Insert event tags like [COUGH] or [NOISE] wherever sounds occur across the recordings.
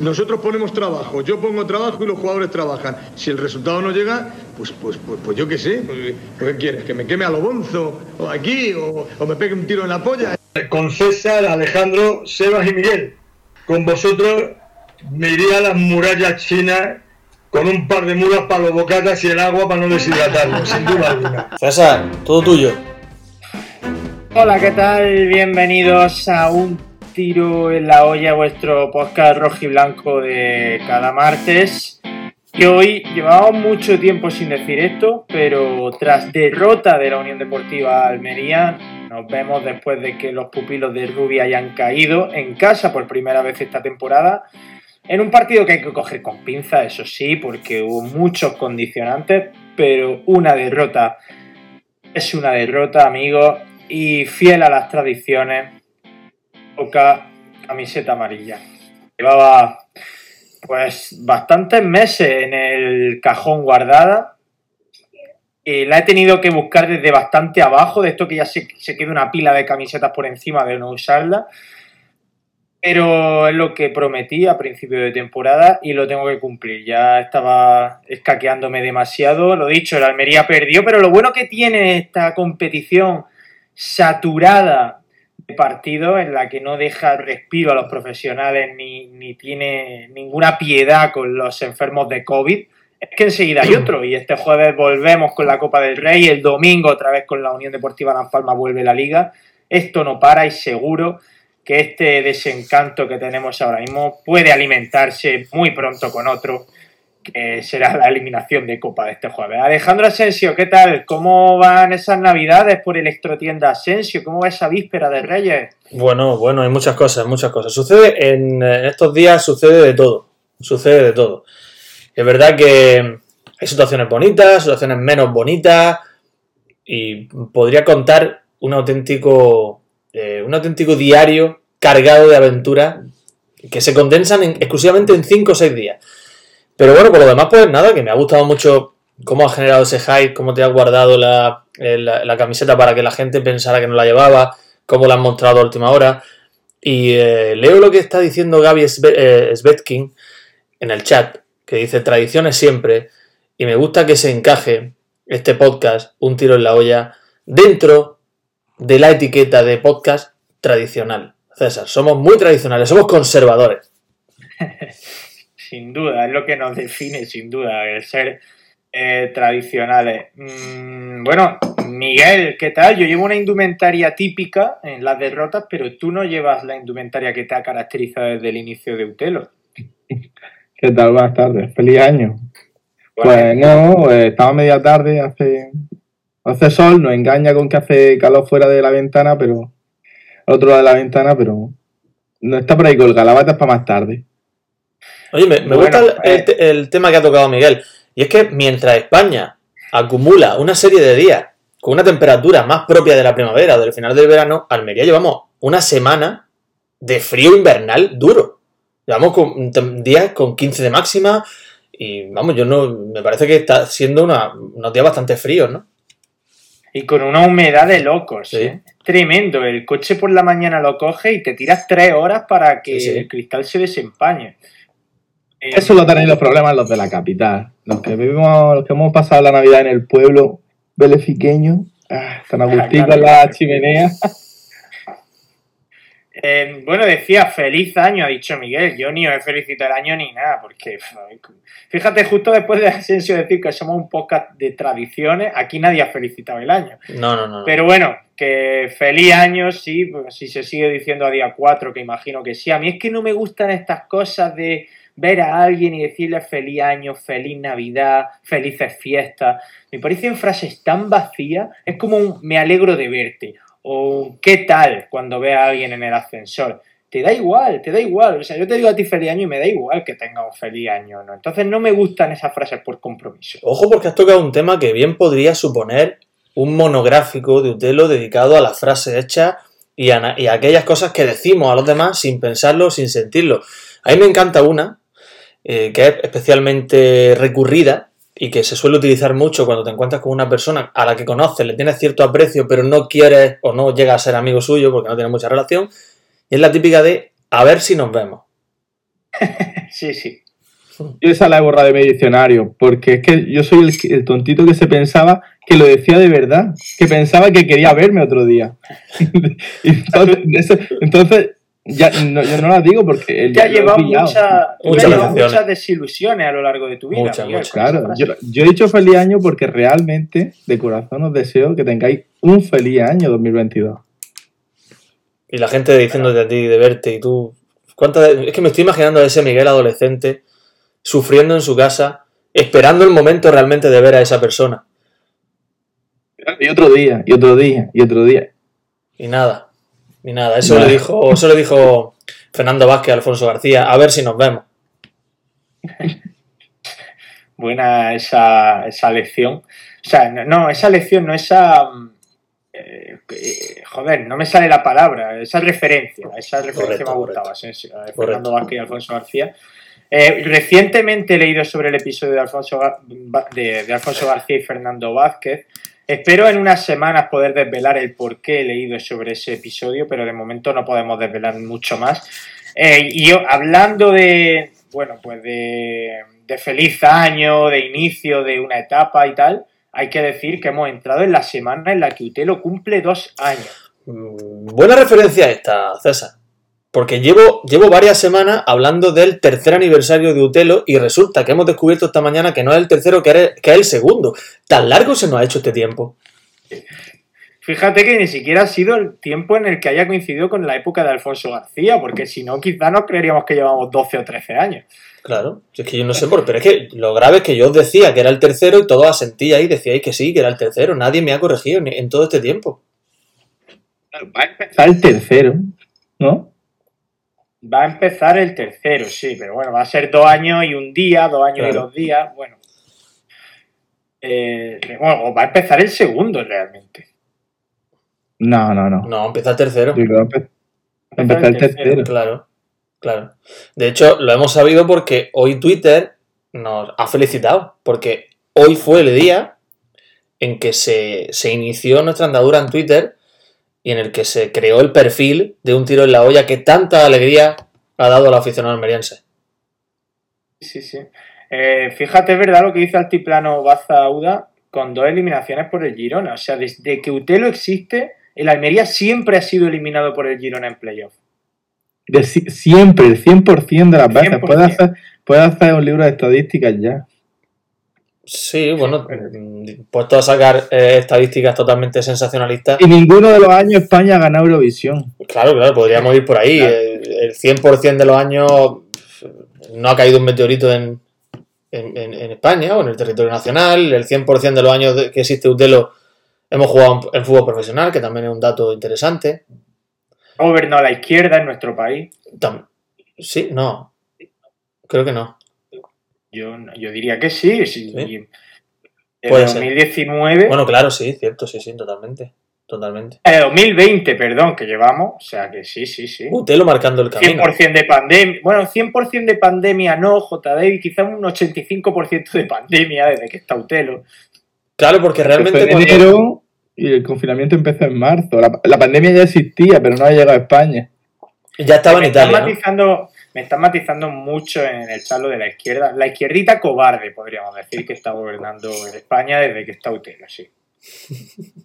Nosotros ponemos trabajo, yo pongo trabajo y los jugadores trabajan. Si el resultado no llega, pues, pues, pues, pues yo qué sé. Pues, ¿Qué quieres? ¿Que me queme a lo bonzo? ¿O aquí? O, ¿O me pegue un tiro en la polla? Con César, Alejandro, Sebas y Miguel. Con vosotros me iría a las murallas chinas con un par de mulas para los bocatas y el agua para no deshidratarlo, [LAUGHS] sin duda alguna. César, todo tuyo. Hola, ¿qué tal? Bienvenidos a un tiro en la olla, vuestro podcast rojo y blanco de cada martes. Y hoy llevamos mucho tiempo sin decir esto, pero tras derrota de la Unión Deportiva Almería, nos vemos después de que los pupilos de Rubia hayan caído en casa por primera vez esta temporada. En un partido que hay que coger con pinza, eso sí, porque hubo muchos condicionantes, pero una derrota es una derrota, amigos, y fiel a las tradiciones, camiseta amarilla. Llevaba pues bastantes meses en el cajón guardada y la he tenido que buscar desde bastante abajo, de esto que ya se, se queda una pila de camisetas por encima de no usarla. Pero es lo que prometí a principio de temporada y lo tengo que cumplir. Ya estaba escaqueándome demasiado. Lo dicho, el Almería perdió, pero lo bueno que tiene esta competición saturada partidos en la que no deja respiro a los profesionales ni, ni tiene ninguna piedad con los enfermos de COVID, es que enseguida hay otro. Y este jueves volvemos con la Copa del Rey, el domingo otra vez con la Unión Deportiva Las Palmas vuelve la liga. Esto no para y seguro que este desencanto que tenemos ahora mismo puede alimentarse muy pronto con otro, que será la eliminación de Copa de este jueves. Alejandro Asensio, ¿qué tal? ¿Cómo van esas navidades por Electrotienda Asensio? ¿Cómo va esa víspera de Reyes? Bueno, bueno, hay muchas cosas, muchas cosas. Sucede en, estos días, sucede de todo. Sucede de todo. Es verdad que hay situaciones bonitas, situaciones menos bonitas, y podría contar un auténtico, eh, un auténtico diario cargado de aventuras que se condensan en- exclusivamente en 5 o 6 días. Pero bueno, por lo demás, pues nada, que me ha gustado mucho cómo has generado ese hype, cómo te has guardado la, eh, la- la camiseta para que la gente pensara que no la llevaba, cómo la has mostrado a última hora. Y eh, leo lo que está diciendo Gaby eh, Svetkin en el chat, que dice tradiciones siempre, y me gusta que se encaje este podcast, un tiro en la olla, dentro de la etiqueta de podcast tradicional. César, somos muy tradicionales, somos conservadores. [LAUGHS] Sin duda, es lo que nos define, sin duda, el ser eh, tradicionales. Mm, bueno, Miguel, ¿qué tal? Yo llevo una indumentaria típica en las derrotas, pero tú no llevas la indumentaria que te ha caracterizado desde el inicio de Utelo. ¿Qué tal? Buenas tardes. Feliz año. Pues no, eh, estaba media tarde, hace, hace sol, nos engaña con que hace calor fuera de la ventana, pero al otro lado de la ventana, pero no está por ahí colgada, la bata es para más tarde. Oye, me, me Bueno, gusta el, eh. el te- el tema que ha tocado Miguel. Y es que mientras España acumula una serie de días con una temperatura más propia de la primavera o del final del verano, Almería llevamos una semana de frío invernal duro. Llevamos con, días con 15 de máxima y vamos, yo no. Me parece que está siendo una- unos días bastante fríos, ¿no? Y con una humedad de locos. Sí. ¿eh? Tremendo. El coche por la mañana lo coge y te tiras tres horas para que Sí, sí. el cristal se desempañe. Eh, Eso lo tenéis los problemas los de la capital. Los que vivimos, los que hemos pasado la Navidad en el pueblo belefiqueño, ah, tan agustito claro. en la chimenea. [LAUGHS] Eh, bueno, decía feliz año, ha dicho Miguel. Yo ni os he felicitado el año ni nada, porque [LAUGHS] fíjate, justo después de Asensio decir que somos un podcast de tradiciones, aquí nadie ha felicitado el año. No, no, no. Pero bueno, que feliz año, sí, pues, si se sigue diciendo a día 4, que imagino que sí. A mí es que no me gustan estas cosas de ver a alguien y decirle feliz año, feliz Navidad, felices fiestas. Me parecen frases tan vacías, es como un me alegro de verte o qué tal cuando ve a alguien en el ascensor. Te da igual, te da igual. O sea, yo te digo a ti feliz año y me da igual que tenga un feliz año, ¿no? Entonces no me gustan esas frases por compromiso. Ojo porque has tocado un tema que bien podría suponer un monográfico de Utelo dedicado a las frases hechas y a, y a aquellas cosas que decimos a los demás sin pensarlo, sin sentirlo. A mí me encanta una eh, que es especialmente recurrida y que se suele utilizar mucho cuando te encuentras con una persona a la que conoces, le tienes cierto aprecio, pero no quieres o no llega a ser amigo suyo porque no tiene mucha relación. Y es la típica de a ver si nos vemos. [LAUGHS] Sí, sí. Yo esa la he borrado de mi diccionario, porque es que yo soy el, el tontito que se pensaba que lo decía de verdad, que pensaba que quería verme otro día. [LAUGHS] Y entonces, eso- entonces, ya no, yo no la digo porque él ya he llevado mucha- Muchas llevado muchas desilusiones a lo largo de tu vida. Muchas, Miguel, muchas. con esa Claro, yo, yo he dicho feliz año porque realmente, de corazón, os deseo que tengáis un feliz año 2022. Y la gente diciéndote a ti de verte y tú. ¿cuántas de- Es que me estoy imaginando a ese Miguel adolescente sufriendo en su casa, esperando el momento realmente de ver a esa persona. Y otro día, y otro día, y otro día. Y nada. Y nada. Eso Nada. le dijo, eso le dijo Fernando Vázquez Alfonso García. A ver si nos vemos. [LAUGHS] Buena esa, esa lección. O sea, no, no, esa lección, no esa. eh, eh, joder, no me sale la palabra. Esa referencia. Esa referencia Correcto, me gustado. sí, Correcto. Fernando Vázquez y Alfonso García. Eh, recientemente he leído sobre el episodio de Alfonso, de Alfonso García y Fernando Vázquez. Espero en unas semanas poder desvelar el por qué he leído sobre ese episodio, pero de momento no podemos desvelar mucho más. Eh, y hablando de, bueno, pues de, de feliz año, de inicio de una etapa y tal, hay que decir que hemos entrado en la semana en la que Utelo cumple dos años. Mm, Buena referencia esta, César. Porque llevo, llevo varias semanas hablando del tercer aniversario de Utelo y resulta que hemos descubierto esta mañana que no es el tercero, que es, que es el segundo. ¿Tan largo se nos ha hecho este tiempo? Fíjate que ni siquiera ha sido el tiempo en el que haya coincidido con la época de Alfonso García, porque si no, quizá nos creeríamos que llevamos 12 o 13 años. Claro, es que yo no sé por pero es que lo grave es que yo os decía que era el tercero y todos asentíais y decíais que sí, que era el tercero. Nadie me ha corregido en todo este tiempo. Va a empezar el tercero, ¿no? Va a empezar el tercero, sí, pero bueno, va a ser dos años y un día, dos años y dos días, bueno. Eh, bueno, va a empezar el segundo realmente. No, no, no. No, empieza el tercero. Yo creo que va a empezar el tercero. Claro, claro. De hecho, lo hemos sabido porque hoy Twitter nos ha felicitado, porque hoy fue el día en que se, se inició nuestra andadura en Twitter y en el que se creó el perfil de un tiro en la olla que tanta alegría ha dado a la aficionado almeriense. Sí, sí. Eh, fíjate, es verdad lo que dice Altiplano Baza Auda con dos eliminaciones por el Girona. O sea, desde que Utelo existe, el Almería siempre ha sido eliminado por el Girona en playoff. De si- siempre, el 100% de las veces. 100%. Puedes hacer, puedes hacer un libro de estadísticas ya. Sí, bueno, mm, puesto a sacar eh, estadísticas totalmente sensacionalistas. Y ninguno de los años España ha ganado Eurovisión. Claro, claro, podríamos ir por ahí. Claro. El, el 100% de los años no ha caído un meteorito en, en, en- en España o en el territorio nacional. El 100% de los años que existe Utelo hemos jugado en fútbol profesional, que también es un dato interesante. Gobernó a la izquierda en nuestro país. Tam- sí, no. Creo que no. Yo, yo diría que sí. sí. Sí. Ser. 2019, Bueno, claro, sí, cierto, sí, sí, totalmente. Totalmente. eh, 2020, perdón, que llevamos. O sea que sí, sí, sí. Utelo marcando el camino. 100% de pandemia. Bueno, 100% de pandemia no, JD, quizá un 85% de pandemia desde que está Utelo. Claro, porque realmente en cuando- enero y el confinamiento empezó en marzo. La, la pandemia ya existía, pero no ha llegado a España. ya estaba en Italia. ¿no? Me están matizando mucho en el charlo de la izquierda. La izquierdita cobarde, podríamos decir, que está gobernando en España desde que está Utelo, sí. [LAUGHS]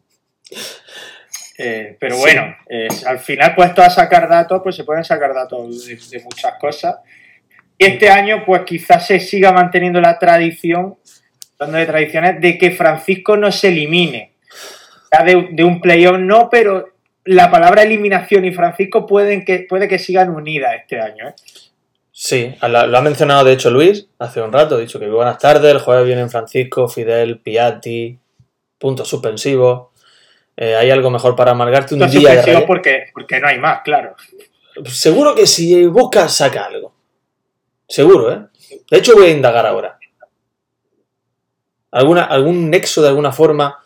Eh, pero Sí. bueno, eh, al final puesto a sacar datos, pues se pueden sacar datos de, de muchas cosas. Y este año, pues quizás se siga manteniendo la tradición, hablando de tradiciones, de que Francisco no se elimine. De un playoff no, pero la palabra eliminación y Francisco pueden que, puede que sigan unidas este año. ¿eh? Sí, lo ha mencionado de hecho Luis hace un rato, ha dicho que buenas tardes, el jueves vienen Francisco, Fidel, Piatti, puntos suspensivos. Eh, ¿Hay algo mejor para amargarte un día de porque, porque no hay más, claro. Seguro que si buscas saca algo. Seguro, ¿eh? De hecho voy a indagar ahora. ¿Alguna, ¿Algún nexo de alguna forma?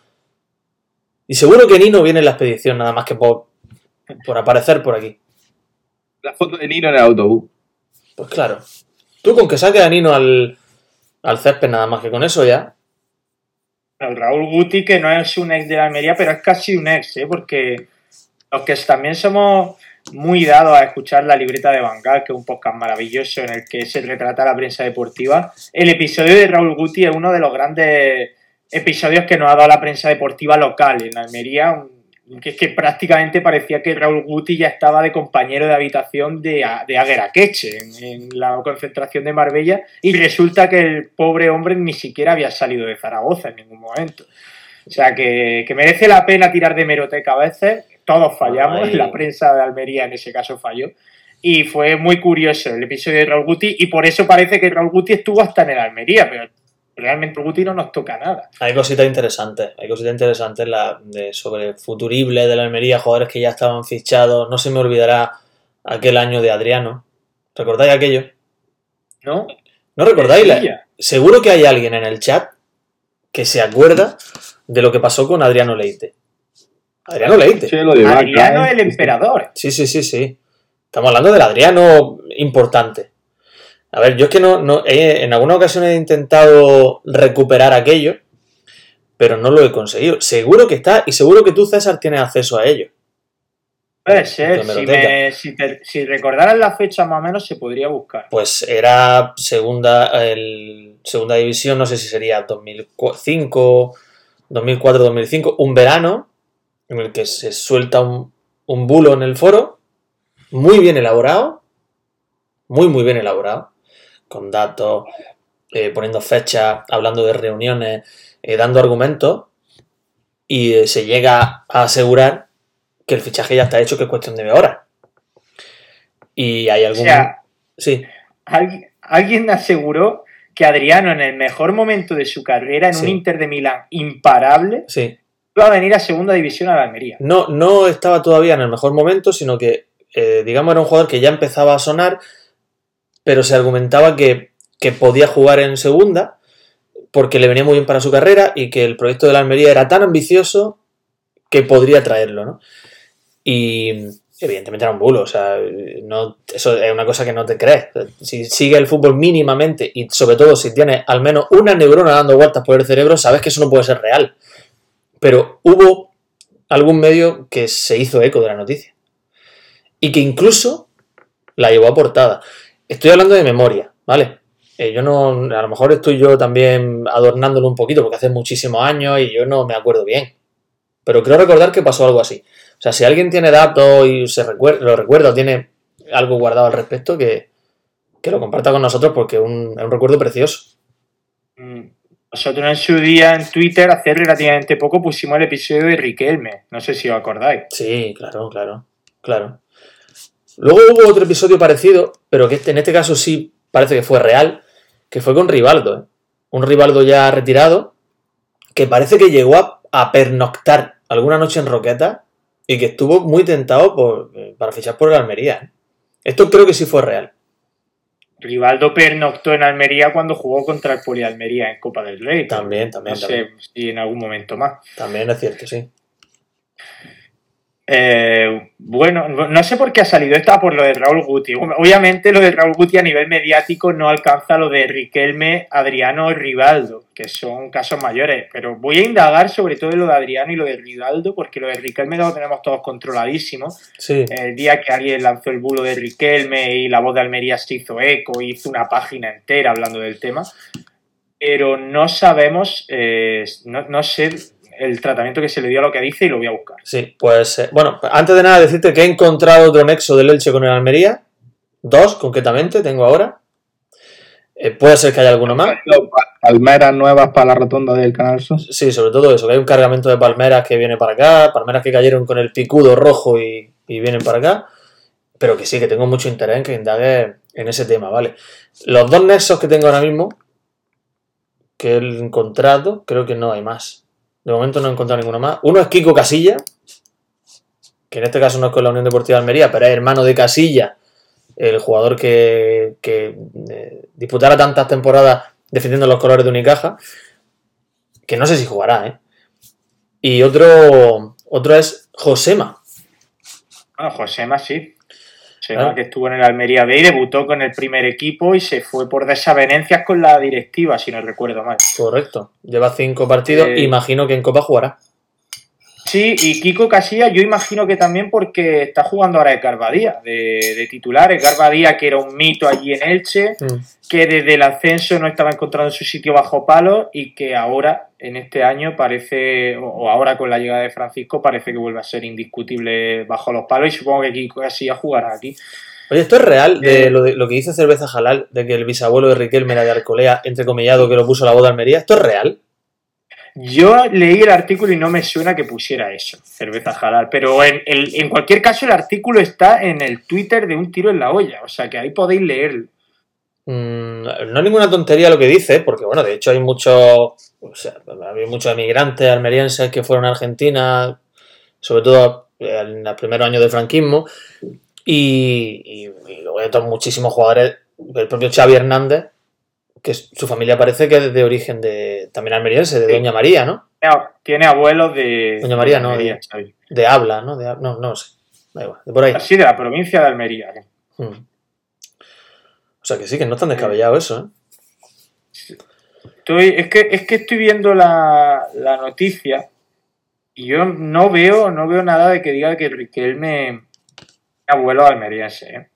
Y seguro que Nino viene en la expedición, nada más que por, por aparecer por aquí. La foto de Nino en el autobús. Pues claro. Tú con que saques a Nino al, al césped nada más que con eso ya. El Raúl Guti, que no es un ex de la Almería, pero es casi un ex, ¿eh? porque los que también somos muy dado a escuchar la libreta de Bangal, que es un podcast maravilloso en el que se retrata la prensa deportiva. El episodio de Raúl Guti es uno de los grandes episodios que nos ha dado la prensa deportiva local en Almería, que es que prácticamente parecía que Raúl Guti ya estaba de compañero de habitación de, de Agueraqueche en, en la concentración de Marbella y resulta que el pobre hombre ni siquiera había salido de Zaragoza en ningún momento. O sea que, que merece la pena tirar de meroteca a veces, todos fallamos, Ay. la prensa de Almería en ese caso falló. Y fue muy curioso el episodio de Raúl Guti y por eso parece que Raúl Guti estuvo hasta en el Almería, pero realmente Guti no nos toca nada. Hay cositas interesantes, hay cositas interesantes la, de, sobre futurible de la Almería, jugadores que ya estaban fichados. No se me olvidará aquel año de Adriano. ¿Recordáis aquello? ¿No? ¿No recordáis? La-. Seguro que hay alguien en el chat que se acuerda de lo que pasó con Adriano Leite. Adriano Leite. Sí, lo de Vaca, Adriano ¿eh? el emperador. Sí, sí, sí, sí. Estamos hablando del Adriano importante. A ver, yo es que no, no he- en alguna ocasión he intentado recuperar aquello, pero no lo he conseguido. Seguro que está, y seguro que tú, César, tienes acceso a ello. Puede ser, si, me, si, te- si recordaras la fecha más o menos se podría buscar. Pues era segunda, el, segunda división, no sé si sería 2005, 2004-2005, un verano en el que se suelta un, un bulo en el foro, muy bien elaborado, muy, muy bien elaborado, con datos, eh, poniendo fechas, hablando de reuniones, eh, dando argumentos, y eh, se llega a asegurar que el fichaje ya está hecho, que es cuestión de horas. Y hay O algún... sea, sí, alguien, alguien aseguró que Adriano en el mejor momento de su carrera, en un. Inter de Milán imparable, sí. iba a venir a segunda división a la Almería. No, no estaba todavía en el mejor momento, sino que, eh, digamos, era un jugador que ya empezaba a sonar, pero se argumentaba que, que podía jugar en segunda porque le venía muy bien para su carrera y que el proyecto de la Almería era tan ambicioso que podría traerlo, ¿no? Y evidentemente era un bulo, o sea, no, eso es una cosa que no te crees. Si sigue el fútbol mínimamente y sobre todo si tienes al menos una neurona dando vueltas por el cerebro, sabes que eso no puede ser real. Pero hubo algún medio que se hizo eco de la noticia y que incluso la llevó a portada. Estoy hablando de memoria, ¿vale? Eh, yo no, a lo mejor estoy yo también adornándolo un poquito porque hace muchísimos años y yo no me acuerdo bien. Pero creo recordar que pasó algo así. O sea, si alguien tiene datos y se recuer- lo recuerda o tiene algo guardado al respecto, que, que lo comparta con nosotros porque es un, es un recuerdo precioso. Mm, Nosotros en su día en Twitter, hace relativamente poco, pusimos el episodio de Riquelme. No sé si os acordáis. Sí, claro, claro, claro. Luego hubo otro episodio parecido, pero que este- en este caso sí parece que fue real, que fue con Rivaldo. ¿eh? Un Rivaldo ya retirado, que parece que llegó a, a pernoctar alguna noche en Roqueta y que estuvo muy tentado por, eh, para fichar por el Almería. ¿eh? Esto creo que sí fue real. Rivaldo pernoctó en Almería cuando jugó contra el Poli Almería en Copa del Rey. También, también, No también. sé si en algún momento más. También es cierto, sí. Eh, bueno, no sé por qué ha salido esta por lo de Raúl Guti. Obviamente lo de Raúl Guti a nivel mediático no alcanza lo de Riquelme, Adriano y Rivaldo, que son casos mayores. Pero voy a indagar sobre todo en lo de Adriano y lo de Rivaldo, porque lo de Riquelme lo tenemos todos controladísimo. Sí, El día que alguien lanzó el bulo de Riquelme y la voz de Almería se hizo eco, hizo una página entera hablando del tema. Pero no sabemos, eh, no, no sé el tratamiento que se le dio a lo que dice y lo voy a buscar. sí. Pues, eh, bueno, antes de nada decirte que he encontrado otro nexo del Elche con el Almería. Dos, concretamente, tengo ahora. Eh, puede ser que haya alguno más. Palmeras nuevas para la rotonda del Canal Sur. Sí, sobre todo eso, que hay un cargamento de palmeras que viene para acá, palmeras que cayeron con el picudo rojo y, y vienen para acá, pero que sí, que tengo mucho interés en que indague en ese tema, ¿vale? Los dos nexos que tengo ahora mismo, que he encontrado, creo que no hay más. De momento no he encontrado ninguno más. Uno es Kiko Casilla, que en este caso no es con la Unión Deportiva de Almería, pero es hermano de Casilla, el jugador que, que eh, disputara tantas temporadas defendiendo los colores de Unicaja, que no sé si jugará, ¿eh? Y otro, otro es Josema. Bueno, Josema sí. Claro. que estuvo en el Almería B y debutó con el primer equipo y se fue por desavenencias con la directiva, si no recuerdo mal. Correcto. Lleva cinco partidos. Eh. Imagino que en Copa jugará. Sí, y Kiko Casillas, yo imagino que también porque está jugando ahora de Garbadía, de, de titular. El Garbadía, que era un mito allí en Elche, Mm. que desde el ascenso no estaba encontrando su sitio bajo palo y que ahora, en este año, parece, o- ahora con la llegada de Francisco, parece que vuelve a ser indiscutible bajo los palos. Y supongo que Kiko Casillas jugará aquí. Oye, ¿esto es real de Eh. lo, de lo que dice Cerveza Jalal, de que el bisabuelo de Riquelme era de Arcolea, entrecomillado, que lo puso la boda de Almería? ¿Esto es real? Yo leí el artículo y no me suena que pusiera eso, cerveza halal, pero en, en cualquier caso el artículo está en el Twitter de un tiro en la olla, o sea que ahí podéis leerlo. Mm, no es ninguna tontería lo que dice, porque bueno, de hecho hay muchos, o sea, muchos emigrantes almerienses que fueron a Argentina, sobre todo en los primeros años del franquismo, y luego hay otros muchísimos jugadores, el propio Xavi Hernández, que su familia parece que es de origen de también almeriense, de Sí. Doña María, ¿no? Tiene abuelos de... Doña María, no, Almería, de-. De habla, ¿no? De, no, no sé, da igual, de por ahí. Sí, de la provincia de Almería. ¿eh? Mm. O sea que sí, que no es tan descabellado eso, ¿eh? Estoy, es, que, es que estoy viendo la, la noticia y yo no veo, no veo nada de que diga que Riquelme abuelo almeriense. ¿eh?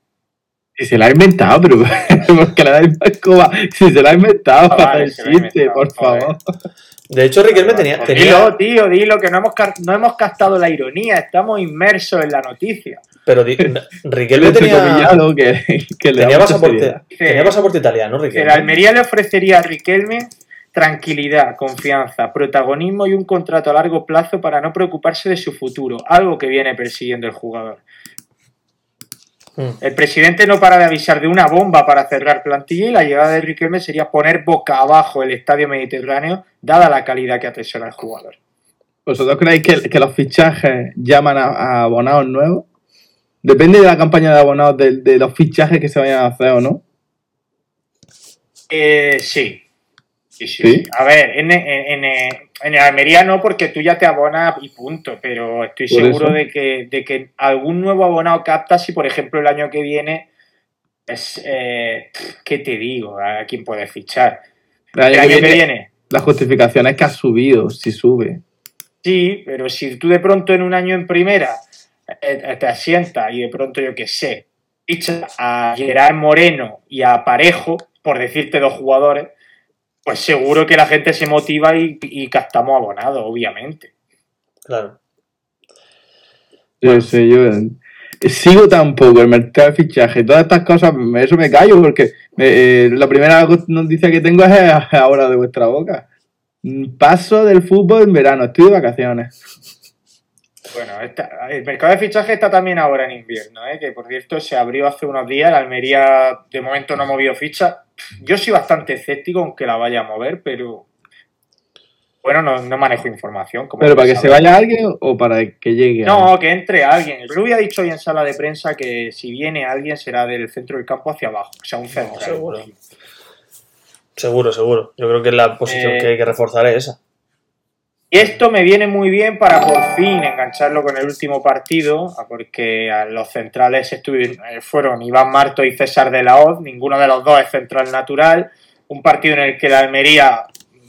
Si se la ha inventado, pero [LAUGHS] porque le da el. Si se la ha inventado, Ah, vale, [LAUGHS] el la chiste, por joder. favor. De hecho, Riquelme tenía, Pues tenía Dilo, tío, dilo, que no hemos, no hemos captado la ironía, estamos inmersos en la noticia. pero di- [LAUGHS] Riquelme El tenía, entrecomillado que, que le da tenía, pasaporte, tenía pasaporte italiano, Que Riquelme. la Almería le ofrecería a Riquelme tranquilidad, confianza, protagonismo y un contrato a largo plazo para no preocuparse de su futuro, algo que viene persiguiendo el jugador. Mm. El presidente no para de avisar de una bomba para cerrar plantilla y la llegada de Riquelme sería poner boca abajo el estadio mediterráneo, dada la calidad que atesora el jugador. ¿Vosotros creéis que, que los fichajes llaman a, a abonados nuevos? Depende de la campaña de abonados, de, de los fichajes que se vayan a hacer o no. Eh, sí. Sí, sí, ¿Sí? sí. A ver, en, en, en, en Almería no, porque tú ya te abonas y punto, pero estoy seguro eso. de que, de que algún nuevo abonado capta si, por ejemplo, el año que viene, es, eh, ¿qué te digo? ¿A quién puedes fichar? El año El que año que viene, viene, La justificación es que ha subido, si sube. sí, pero si tú de pronto en un año en primera eh, te asientas y de pronto, yo qué sé, fichas a Gerard Moreno y a Parejo, por decirte dos jugadores, pues seguro que la gente se motiva y, y captamos abonados, obviamente. Claro. Yo sé, yo eh, sigo tampoco el mercado de fichaje todas estas cosas, eso me callo porque eh, la primera noticia que tengo es [LAUGHS] ahora de vuestra boca. Paso del fútbol en verano, estoy de vacaciones. Bueno, esta- el mercado de fichaje está también ahora en invierno, ¿eh? que por cierto se abrió hace unos días. La Almería de momento no ha movido ficha. Yo soy bastante escéptico aunque la vaya a mover, pero bueno, no, no manejo información. como ¿Pero para que se vaya alguien o para que llegue? No, que entre alguien. El Rubio ha dicho hoy en sala de prensa que si viene alguien será del centro del campo hacia abajo, o sea, un central. seguro. Seguro, seguro. Yo creo que la posición Eh, que hay que reforzar es esa. Y esto me viene muy bien para por fin engancharlo con el último partido, porque a los centrales eh, fueron Iván Marto y César de la Hoz, ninguno de los dos es central natural, un partido en el que la Almería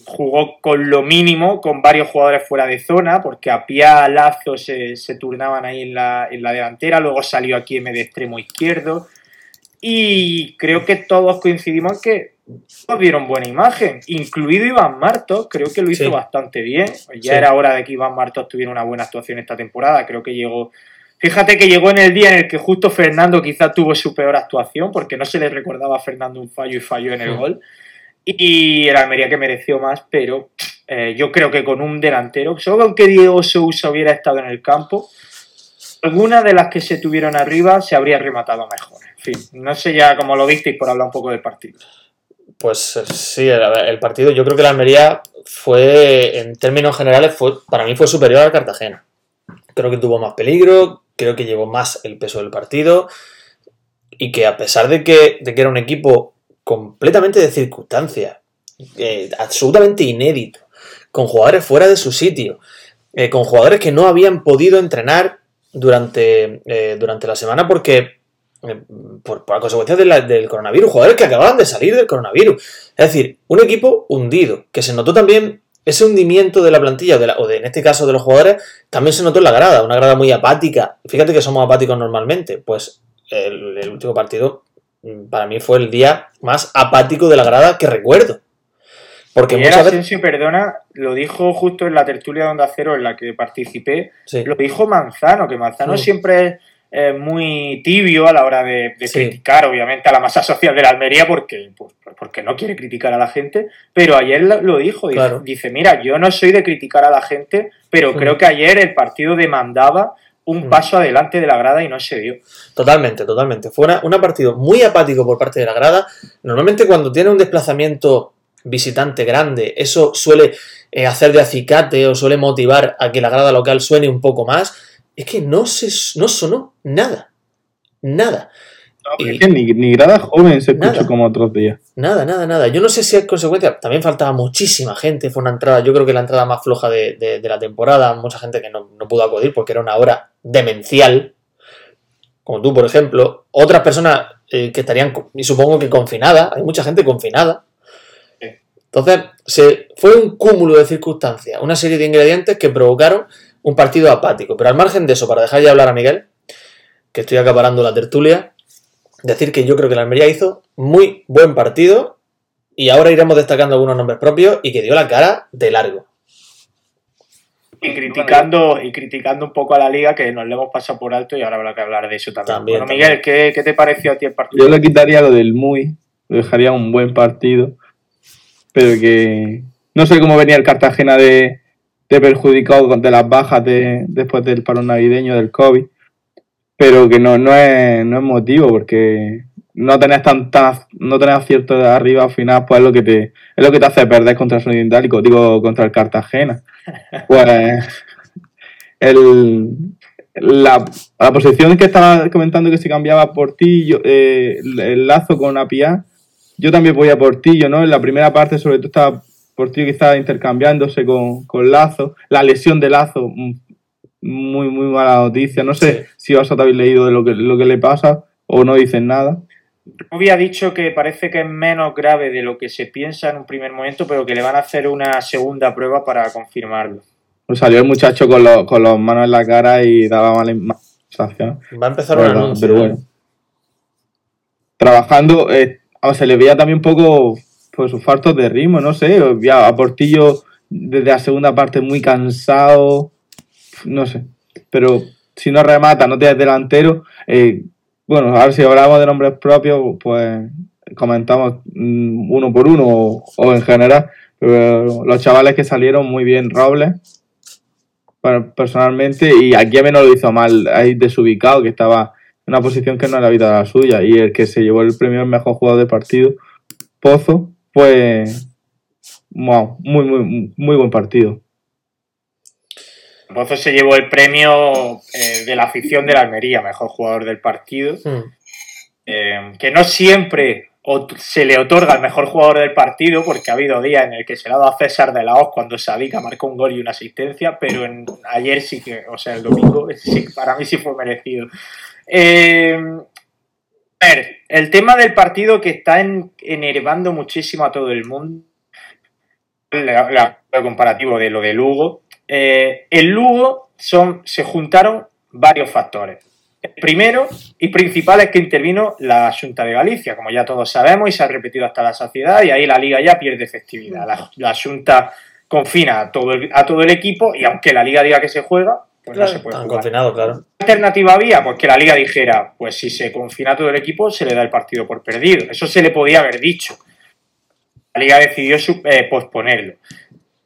jugó con lo mínimo, con varios jugadores fuera de zona, porque a Pia, Lazo se, se turnaban ahí en la, en la delantera, luego salió aquí M de extremo izquierdo, y creo que todos coincidimos en que todos dieron buena imagen, incluido Iván Martos, creo que lo hizo Sí. bastante bien. Ya Sí. era hora de que Iván Martos tuviera una buena actuación esta temporada, creo que llegó. Fíjate que llegó en el día en el que justo Fernando quizá tuvo su peor actuación, porque no se le recordaba a Fernando un fallo y falló en el gol. Y el Almería que mereció más, pero eh, yo creo que con un delantero, solo con que Diego Sousa hubiera estado en el campo, alguna de las que se tuvieron arriba se habría rematado mejor. Fin, no sé ya cómo lo visteis por hablar un poco del partido. Pues eh, sí, el, partido, yo creo que la Almería fue, en términos generales, fue para mí fue superior al Cartagena. Creo que tuvo más peligro, creo que llevó más el peso del partido y que a pesar de que, de que era un equipo completamente de circunstancias, eh, absolutamente inédito, con jugadores fuera de su sitio, eh, con jugadores que no habían podido entrenar durante, durante la semana porque por, por consecuencias de la- del coronavirus, jugadores que acababan de salir del coronavirus. Es decir, un equipo hundido, que se notó también ese hundimiento de la plantilla, o, de la- o de, en este caso de los jugadores, también se notó en la grada, una grada muy apática. Fíjate que somos apáticos normalmente, pues el, el último partido mm, para mí fue el día más apático de la grada que recuerdo. Porque muchas veces... Asensio, perdona, lo dijo justo en la tertulia de Onda Cero en la que participé, Sí, lo dijo Manzano, que Manzano Mm. siempre es eh, muy tibio a la hora de, de Sí. criticar, obviamente, a la masa social de la Almería porque, pues, porque no quiere criticar a la gente, pero ayer lo, dijo, dice, Claro. dice, mira, yo no soy de criticar a la gente, pero creo que ayer el partido demandaba un Mm. paso adelante de la grada y no se dio. Totalmente, totalmente. Fue una, una partido muy apático por parte de la grada. Normalmente cuando tiene un desplazamiento visitante grande, eso suele eh, hacer de acicate o suele motivar a que la grada local suene un poco más. Es que no, se, no sonó nada. Nada. Es Y- que ni, ni grada joven se escuchó Nada. como otros días. Nada, nada, nada. Yo no sé si es consecuencia. También faltaba muchísima gente. Fue una entrada, yo creo que la entrada más floja de, de- de la temporada. Mucha gente que no, no pudo acudir porque era una hora demencial. Como tú, por ejemplo. Otras personas eh, que estarían, y supongo que confinadas. Hay mucha gente confinada. Entonces, se, fue un cúmulo de circunstancias. Una serie de ingredientes que provocaron un partido apático. Pero al margen de eso, para dejar ya hablar a Miguel, que estoy acaparando la tertulia, decir que yo creo que la Almería hizo muy buen partido y ahora iremos destacando algunos nombres propios y que dio la cara de largo. Y criticando, y criticando un poco a la liga, que nos le hemos pasado por alto y ahora habrá que hablar de eso también. También, bueno, también. Miguel, ¿qué, qué te pareció a ti el partido? Yo le quitaría lo del muy, lo dejaría un buen partido, pero que no sé cómo venía el Cartagena de, de perjudicado de las bajas de, después del paro navideño del COVID, pero que no, no, es, no es motivo porque no tenés tantas, no tenés acierto de arriba al final, pues es lo que te, es lo que te hace perder contra el Oriental y co- digo contra el Cartagena. [LAUGHS] Pues el, la, la posición que estaba comentando que se cambiaba por ti, yo, eh, el, el lazo con Apia, yo también voy a Portillo, ¿no? En la primera parte, sobre todo, estaba Portillo que estaba intercambiándose con, con Lazo. La lesión de Lazo, mm, muy, muy mala noticia. No sé si vosotros habéis leído de lo que, lo que le pasa o no dicen nada. había dicho que parece que es menos grave de lo que se piensa en un primer momento, pero que le van a hacer una segunda prueba para confirmarlo. Pues salió el muchacho con, los con las manos en la cara y daba mala sensación. Va a empezar un anuncio. pero bueno. Trabajando, eh, se le veía también un poco pues, faltos de ritmo, no sé. veía a Portillo desde la segunda parte muy cansado, no sé. Pero si no remata, no tienes delantero. eh, bueno, a ver si hablamos de nombres propios, pues comentamos mm, uno por uno o, en general. Pero los chavales que salieron muy bien, Robles, per- personalmente, y aquí a mí no lo hizo mal, ahí desubicado, que estaba en una posición que no era la vida la suya, y el que se llevó el premio al mejor jugador del partido, Pozo, pues, wow, muy, muy, muy buen partido. Entonces se llevó el premio eh, de la afición de la Almería, mejor jugador del partido, eh, que no siempre se le otorga el mejor jugador del partido, porque ha habido días en el que se le ha dado a César de la Hoz cuando Sabica marcó un gol y una asistencia, pero en, ayer sí que, o sea, el domingo, sí, para mí sí fue merecido. Eh, a ver, el tema del partido que está en- enervando muchísimo a todo el mundo, el comparativo de lo de Lugo, eh, el Lugo son, se juntaron varios factores. El primero y principal es que intervino la Junta de Galicia, como ya todos sabemos, y se ha repetido hasta la saciedad, y ahí la liga ya pierde efectividad. La, la Junta confina a todo, el, a todo el equipo, y aunque la liga diga que se juega, pues no se puede jugar. confinados, claro. ¿Qué alternativa había? Pues que la liga dijera, pues si se confina a todo el equipo, se le da el partido por perdido. Eso se le podía haber dicho. La liga decidió eh, posponerlo.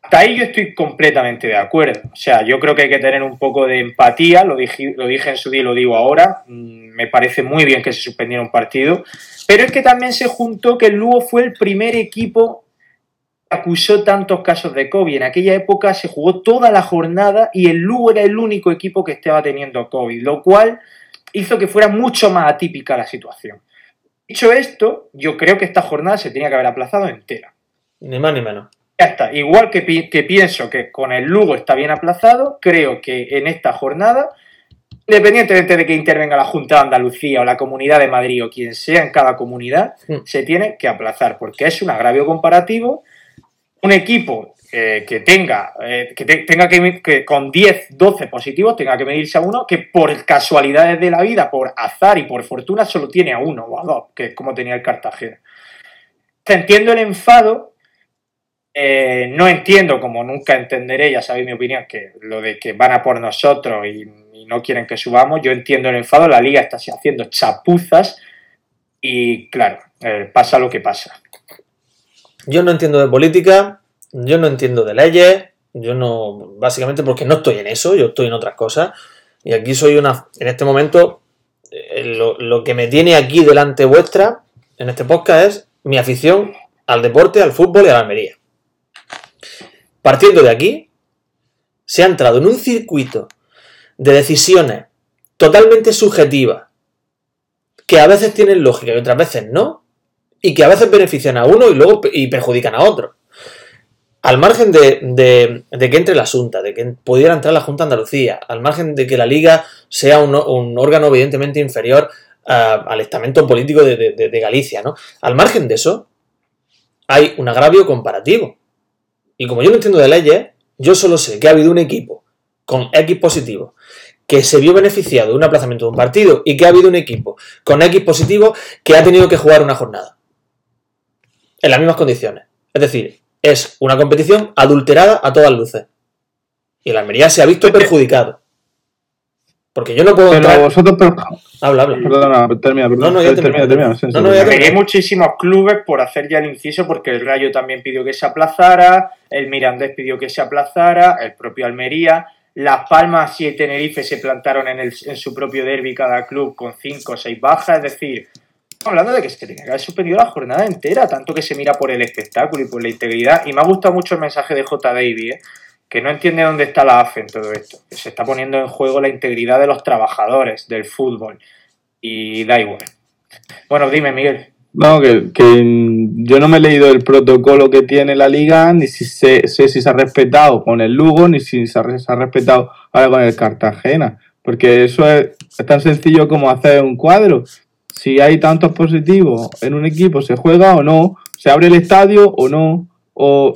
Hasta ahí yo estoy completamente de acuerdo. O sea, yo creo que hay que tener un poco de empatía, lo dije, lo dije en su día y lo digo ahora. Mm, Me parece muy bien que se suspendiera un partido. Pero es que también se juntó que el Lugo fue el primer equipo acusó tantos casos de COVID. En aquella época se jugó toda la jornada y el Lugo era el único equipo que estaba teniendo COVID, lo cual hizo que fuera mucho más atípica la situación. Dicho esto, yo creo que esta jornada se tenía que haber aplazado entera. Ni más ni menos. Ya está. Igual que, pi- que pienso que con el Lugo está bien aplazado, creo que en esta jornada, independientemente de que intervenga la Junta de Andalucía o la Comunidad de Madrid o quien sea en cada comunidad, Mm. se tiene que aplazar, porque es un agravio comparativo. Un equipo eh, que tenga, eh, que tenga que, con 10, 12 positivos tenga que medirse a uno que por casualidades de la vida, por azar y por fortuna solo tiene a uno o a dos, que es como tenía el Cartagena. Entiendo el enfado, eh, no entiendo, como nunca entenderé, ya sabéis mi opinión, que lo de que van a por nosotros y no quieren que subamos, yo entiendo el enfado, la liga está haciendo chapuzas y claro, pasa lo que pasa. Yo no entiendo de política, yo no entiendo de leyes, yo no, básicamente porque no estoy en eso, yo estoy en otras cosas. Y aquí soy una, en este momento, eh, lo, que me tiene aquí delante vuestra, en este podcast, es mi afición al deporte, al fútbol y a la Almería. Partiendo de aquí, se ha entrado en un circuito de decisiones totalmente subjetivas, que a veces tienen lógica y otras veces no, y que a veces benefician a uno y luego y perjudican a otro al margen de, de, que entre la Junta, de que pudiera entrar la Junta Andalucía, al margen de que la Liga sea un, un órgano evidentemente inferior uh, al estamento político de, de, Galicia, ¿no? Al margen de eso, hay un agravio comparativo. Y como yo no entiendo de leyes, yo solo sé que ha habido un equipo con X positivo que se vio beneficiado de un aplazamiento de un partido y que ha habido un equipo con X positivo que ha tenido que jugar una jornada. En las mismas condiciones. Es decir, es una competición adulterada a todas luces. Y la Almería se ha visto perjudicado. Porque yo no puedo pero entrar... vosotros pero... Habla, habla. Perdona, termina, perdona. No, no, ya termina, termino. termina, sí, No, no, ya Hay muchísimos clubes por hacer ya el inciso porque el Rayo también pidió que se aplazara, el Mirandés pidió que se aplazara, el propio Almería, Las Palmas y el Tenerife se plantaron en, el, en su propio derby cada club con 5 o 6 bajas, es decir, hablando de que se tenía que haber suspendido la jornada entera, tanto que se mira por el espectáculo y por la integridad. Y me ha gustado mucho el mensaje de J. Davy, ¿eh? que no entiende dónde está la AFE en todo esto, se está poniendo en juego la integridad de los trabajadores del fútbol. Y da igual. Bueno, dime, Miguel. No, que, yo no me he leído el protocolo que tiene la liga, ni si sé, sé si se ha respetado con el Lugo, ni si se ha, respetado ahora con el Cartagena. Porque eso es, es tan sencillo como hacer un cuadro si hay tantos positivos en un equipo, se juega o no, se abre el estadio o no, o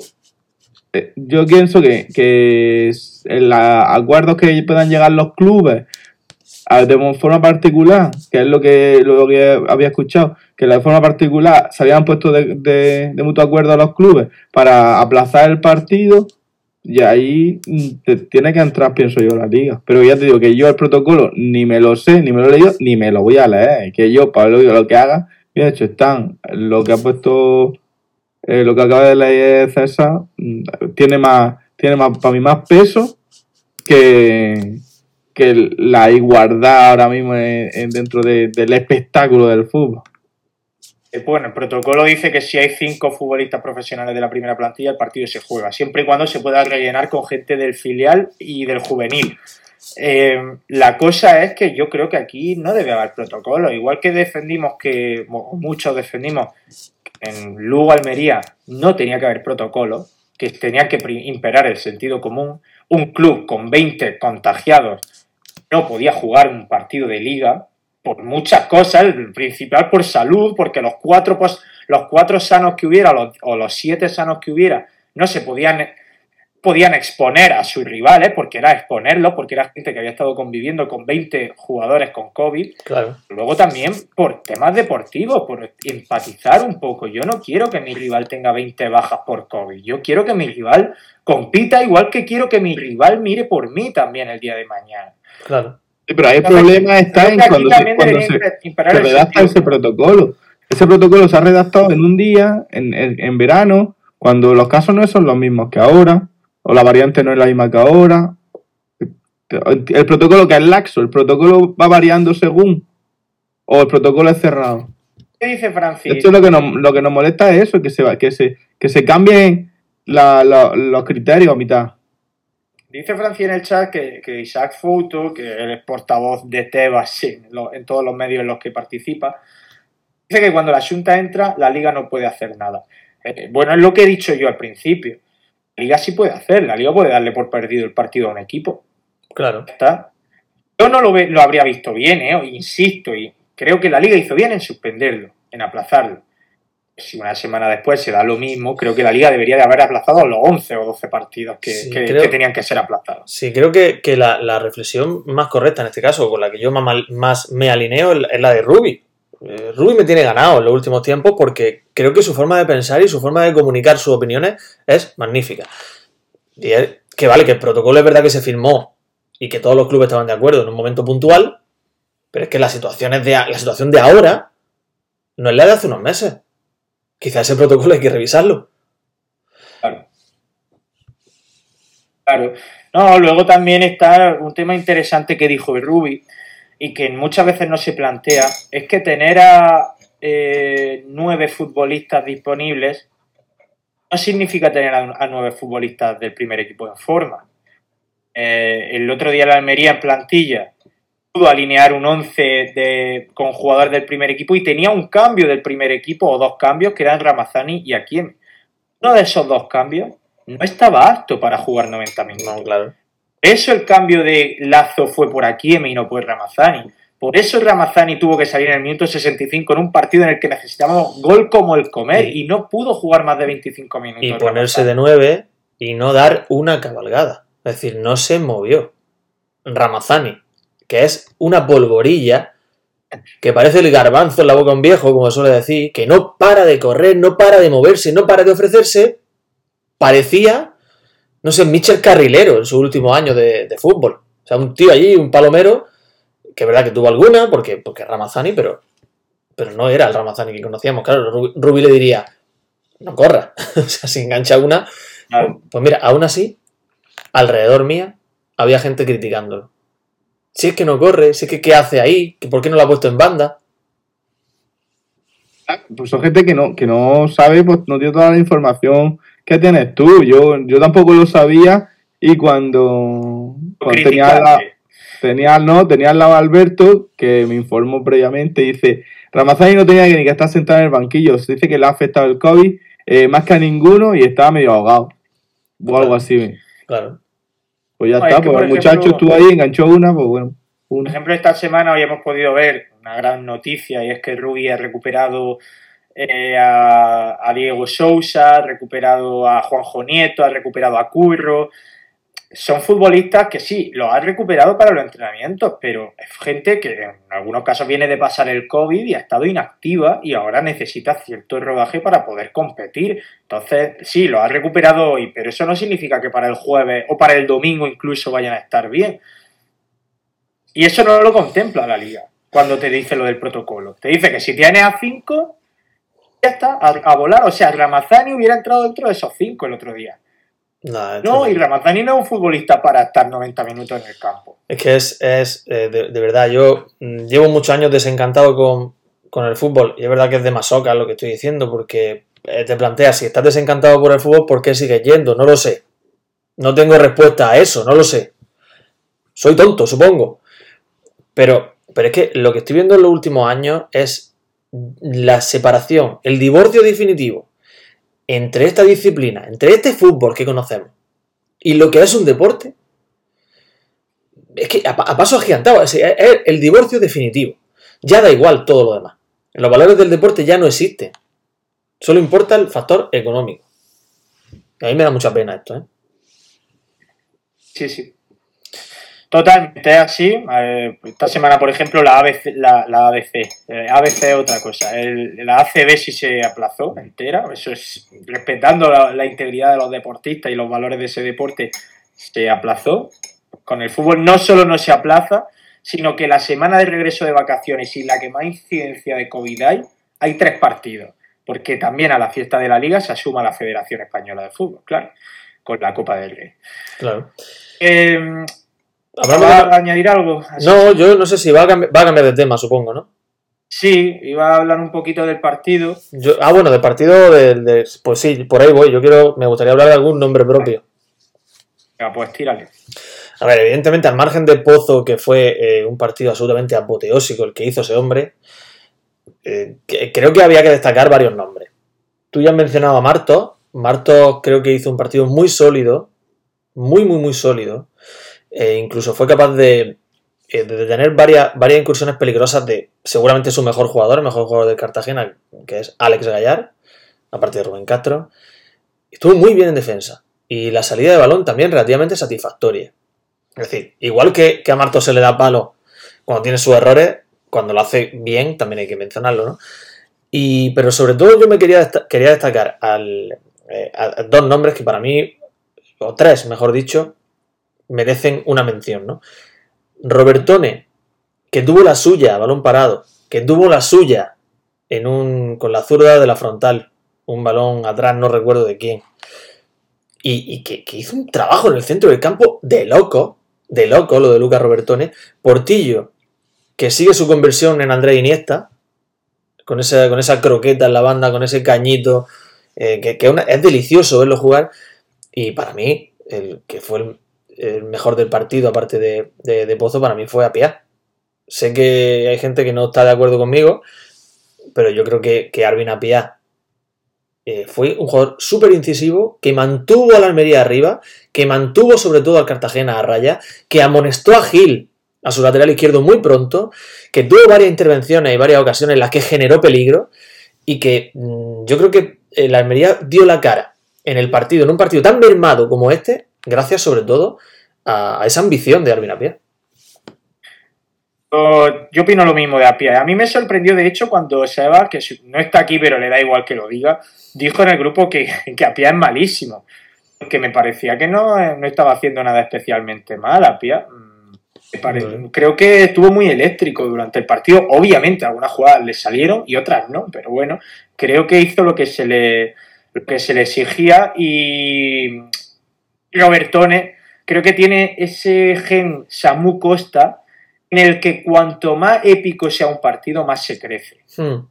eh, yo pienso que, que los acuerdos que puedan llegar los clubes de forma particular, que es lo que, lo que había escuchado, que de forma particular se habían puesto de, de, de mutuo acuerdo a los clubes para aplazar el partido, y ahí te tiene que entrar, pienso yo, la liga. Pero ya te digo que yo el protocolo ni me lo sé, ni me lo he leído, ni me lo voy a leer. Que yo, para lo, lo que haga, de hecho, están lo que ha puesto, eh, lo que acaba de leer César, tiene más, tiene más, para mí, más peso que, que la igualdad ahora mismo en, en dentro de, del espectáculo del fútbol. Bueno, el protocolo dice que si hay cinco futbolistas profesionales de la primera plantilla, el partido se juega, siempre y cuando se pueda rellenar con gente del filial y del juvenil. Eh, la cosa es que yo creo que aquí no debe haber protocolo. Igual que defendimos que, muchos defendimos en Lugo Almería no tenía que haber protocolo, que tenía que imperar el sentido común. Un club con 20 contagiados no podía jugar un partido de liga por muchas cosas, el principal por salud, porque los cuatro, pues, los cuatro sanos que hubiera los, o los siete sanos que hubiera no se podían, podían exponer a sus rivales, porque era exponerlos, porque era gente que había estado conviviendo con 20 jugadores con COVID. Claro. Luego también por temas deportivos, por empatizar un poco. Yo no quiero que mi rival tenga 20 bajas por COVID. Yo quiero que mi rival compita igual que quiero que mi rival mire por mí también el día de mañana. Claro. Sí, pero ahí el problema está en cuando, se, cuando se, se redacta ese protocolo. Ese protocolo se ha redactado en un día, en, en, en, verano, cuando los casos no son los mismos que ahora, o la variante no es la misma que ahora. El protocolo que es laxo, el protocolo va variando según, o el protocolo es cerrado. ¿Qué dice Francis? Esto es lo que nos, lo que nos molesta es eso, que se, que se, que se cambien la, la, los criterios a mitad. Dice Francia en el chat que, que, Isaac Fouto, que él es portavoz de Tebas en, lo, en, todos los medios en los que participa, dice que cuando la Junta entra, la Liga no puede hacer nada. Eh, bueno, es lo que he dicho yo al principio. La Liga sí puede hacer, la Liga puede darle por perdido el partido a un equipo. Claro. ¿Está? Yo no lo, ve, lo habría visto bien, ¿eh? insisto, y creo que la Liga hizo bien en suspenderlo, en aplazarlo. Si una semana después se da lo mismo, creo que la liga debería de haber aplazado los 11 o 12 partidos que, Sí, que- creo- que tenían que ser aplazados. Sí, creo que, que la, la reflexión más correcta en este caso, con la que yo más, más me alineo, es la de Ruby. Eh, Ruby me tiene ganado en los últimos tiempos porque creo que su forma de pensar y su forma de comunicar sus opiniones es magnífica. Y es que vale, que el protocolo es verdad que se firmó y que todos los clubes estaban de acuerdo en un momento puntual, pero es que la situación, es de, a- la situación de ahora no es la de hace unos meses. Quizás ese protocolo hay que revisarlo. Claro. Claro. No, luego también está un tema interesante que dijo Ruby y que muchas veces no se plantea, es que tener a eh, nueve futbolistas disponibles no significa tener a, nueve futbolistas del primer equipo en forma. Eh, el otro día la Almería en plantilla pudo alinear un 11 de, con jugadores del primer equipo y tenía un cambio del primer equipo o dos cambios que eran Ramazani y Akiem. Uno de esos dos cambios no estaba apto para jugar 90 minutos. No, claro. Eso el cambio de Lazo fue por Akiem y no por Ramazani. Por eso Ramazani tuvo que salir en el minuto 65 en un partido en el que necesitábamos gol como el comer Y- y no pudo jugar más de 25 minutos. y ponerse Ramazani. de 9 y no dar una cabalgada. Es decir, no se movió. Ramazani, que es una polvorilla que parece el garbanzo en la boca de un viejo, como suele decir, que no para de correr, no para de moverse, no para de ofrecerse, parecía, no sé, Michel Carrilero en su último año de, de fútbol. O sea, un tío allí, un palomero, que es verdad que tuvo alguna, porque, porque Ramazani, pero, pero no era el Ramazani que conocíamos. Claro, Rubi le diría, no corra. [LAUGHS] o sea, si engancha una, Claro. pues mira, aún así, alrededor mía había gente criticándolo. Si es que no corre, si es que qué hace ahí, que por qué no lo ha puesto en banda. Pues son gente que no, que no sabe, pues no tiene toda la información que tienes tú. Yo, yo tampoco lo sabía y cuando, cuando tenía, la, tenía, no, tenía al lado a Alberto, que me informó previamente, dice, Ramazani no tenía que ni que estar sentado en el banquillo, se dice que le ha afectado el COVID eh, más que a ninguno y estaba medio ahogado. O algo así. Claro. Pues ya No, está, es que, pues el muchacho ejemplo- estuvo ahí, enganchó una, pues bueno, Por ejemplo, esta semana hoy hemos podido ver una gran noticia y es que Rubí ha recuperado eh, a, a Diego Sousa, ha recuperado a Juanjo Nieto, ha recuperado a Curro. Son futbolistas que sí, los ha recuperado para los entrenamientos, pero es gente que en algunos casos viene de pasar el COVID y ha estado inactiva y ahora necesita cierto rodaje para poder competir. Entonces, sí, lo ha recuperado hoy, pero eso no significa que para el jueves o para el domingo incluso vayan a estar bien. Y eso no lo contempla la liga cuando te dice lo del protocolo. Te dice que si tienes a 5, ya está, a, a volar. O sea, Ramazani hubiera entrado dentro de esos 5 el otro día. No, y Ramazani no es un futbolista para estar 90 minutos en el campo. Es que es, es eh, de, de verdad, yo mm, llevo muchos años desencantado con, con el fútbol y es verdad que es de masoca lo que estoy diciendo porque eh, te planteas, si estás desencantado por el fútbol, ¿por qué sigues yendo? No lo sé. No tengo respuesta a eso, no lo sé. Soy tonto, supongo. Pero, pero es que lo que estoy viendo en los últimos años es la separación, el divorcio definitivo entre esta disciplina, entre este fútbol que conocemos y lo que es un deporte es que a, pa- a paso agigantado, es, es el divorcio definitivo. Ya da igual todo lo demás. Los valores del deporte ya no existen. Solo importa el factor económico. A mí me da mucha pena esto, ¿eh? Sí, sí. Totalmente así. Eh, esta semana, por ejemplo, la ABC, la, la ABC, eh, ABC es otra cosa. El- la ACB sí se aplazó entera. Eso es respetando la, la integridad de los deportistas y los valores de ese deporte, se aplazó. Con el fútbol no solo no se aplaza, sino que la semana de regreso de vacaciones y la que más incidencia de COVID hay, hay tres partidos. Porque también a la fiesta de la liga se asuma la Federación Española de Fútbol, claro, con la Copa del Rey. Claro. Eh, ¿Va a añadir algo? Así- No, yo no sé si va a, cambi- va a cambiar de tema, supongo, ¿no? Sí, iba a hablar un poquito del partido. Yo- ah, bueno, del partido de- pues sí, por ahí voy. Yo quiero... Me gustaría hablar de algún nombre propio. Pues tírale. A ver, evidentemente, al margen de Pozo, que fue eh, un partido absolutamente apoteósico el que hizo ese hombre, eh, que- creo que había que destacar varios nombres. Tú ya has mencionado a Marto. Marto creo que hizo un partido muy sólido, muy, muy, muy sólido. E incluso fue capaz de, eh, de tener varias, varias incursiones peligrosas de seguramente su mejor jugador, el mejor jugador del Cartagena, que es Alex Gallar. aparte de Rubén Castro. Estuvo muy bien en defensa. Y la salida de balón también relativamente satisfactoria. Es decir, igual que, que a Marto se le da palo cuando tiene sus errores, cuando lo hace bien, también hay que mencionarlo, ¿no? Y, pero sobre todo yo me quería, quería destacar al, eh, dos nombres que para mí, o tres, mejor dicho, merecen una mención, ¿no? Robertone, que tuvo la suya, balón parado, que tuvo la suya en un, con la zurda de la frontal, un balón atrás, no recuerdo de quién, y, que, hizo un trabajo en el centro del campo de loco, de loco lo de Lucas Robertone, Portillo, que sigue su conversión en André Iniesta, con esa, con esa croqueta en la banda, con ese cañito, eh, que, es delicioso verlo jugar, y para mí, el que fue el, el mejor del partido, aparte de, Pozo, para mí fue Apia. Sé que hay gente que no está de acuerdo conmigo, pero yo creo que, que Arvin Apia eh, fue un jugador súper incisivo, que mantuvo a la Almería arriba, que mantuvo sobre todo al Cartagena a raya, que amonestó a Gil a su lateral izquierdo muy pronto, que tuvo varias intervenciones y varias ocasiones en las que generó peligro y que mm, yo creo que la Almería dio la cara en el partido, en un partido tan mermado como este, gracias sobre todo a, esa ambición de Arvin Apia. Yo opino lo mismo de Apia. A mí me sorprendió, de hecho, cuando Seba, que no está aquí, pero le da igual que lo diga, dijo en el grupo que, [LAUGHS] que Apia es malísimo. Que me parecía que no, estaba haciendo nada especialmente mal, Apia. Mm, creo que estuvo muy eléctrico durante el partido. Obviamente, algunas jugadas le salieron y otras no, pero bueno, creo que hizo lo que se le, lo que se le exigía y Robertone creo que tiene ese gen Samu Costa en el que cuanto más épico sea un partido, más se crece. Hmm.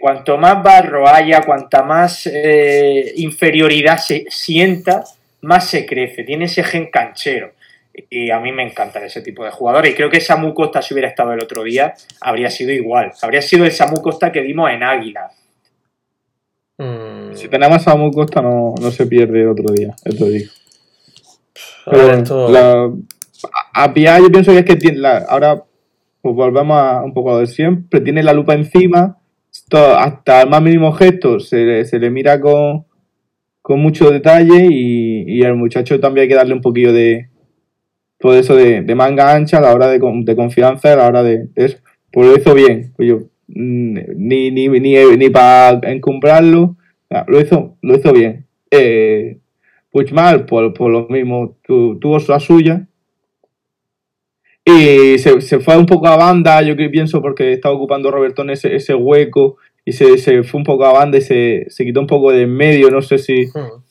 Cuanto más barro haya, cuanta más eh, inferioridad se sienta, más se crece. Tiene ese gen canchero. Y a mí me encanta ese tipo de jugadores. Y creo que Samu Costa, si hubiera estado el otro día, habría sido igual. Habría sido el Samu Costa que vimos en Águila. Hmm. Si tenemos a Samu Costa, no, no se pierde el otro día. Esto digo a Pia yo pienso que es que tiene ahora pues volvemos a un poco a lo de siempre, tiene la lupa encima, hasta el más mínimo gesto se, le mira con, con mucho detalle y, al muchacho también hay que darle un poquillo de todo eso de, manga ancha a la hora de, confianza, a la hora de, eso. Pues lo hizo bien, pues yo, mm, ni, ni, ni, ni para encumbrarlo, lo hizo, lo hizo bien. Eh, mal por, por lo mismo, tuvo su suya. Y se, fue un poco a banda, yo pienso, porque estaba ocupando Robertón ese, ese hueco y se, se, fue un poco a banda y se, se quitó un poco de en medio. No sé si, hmm.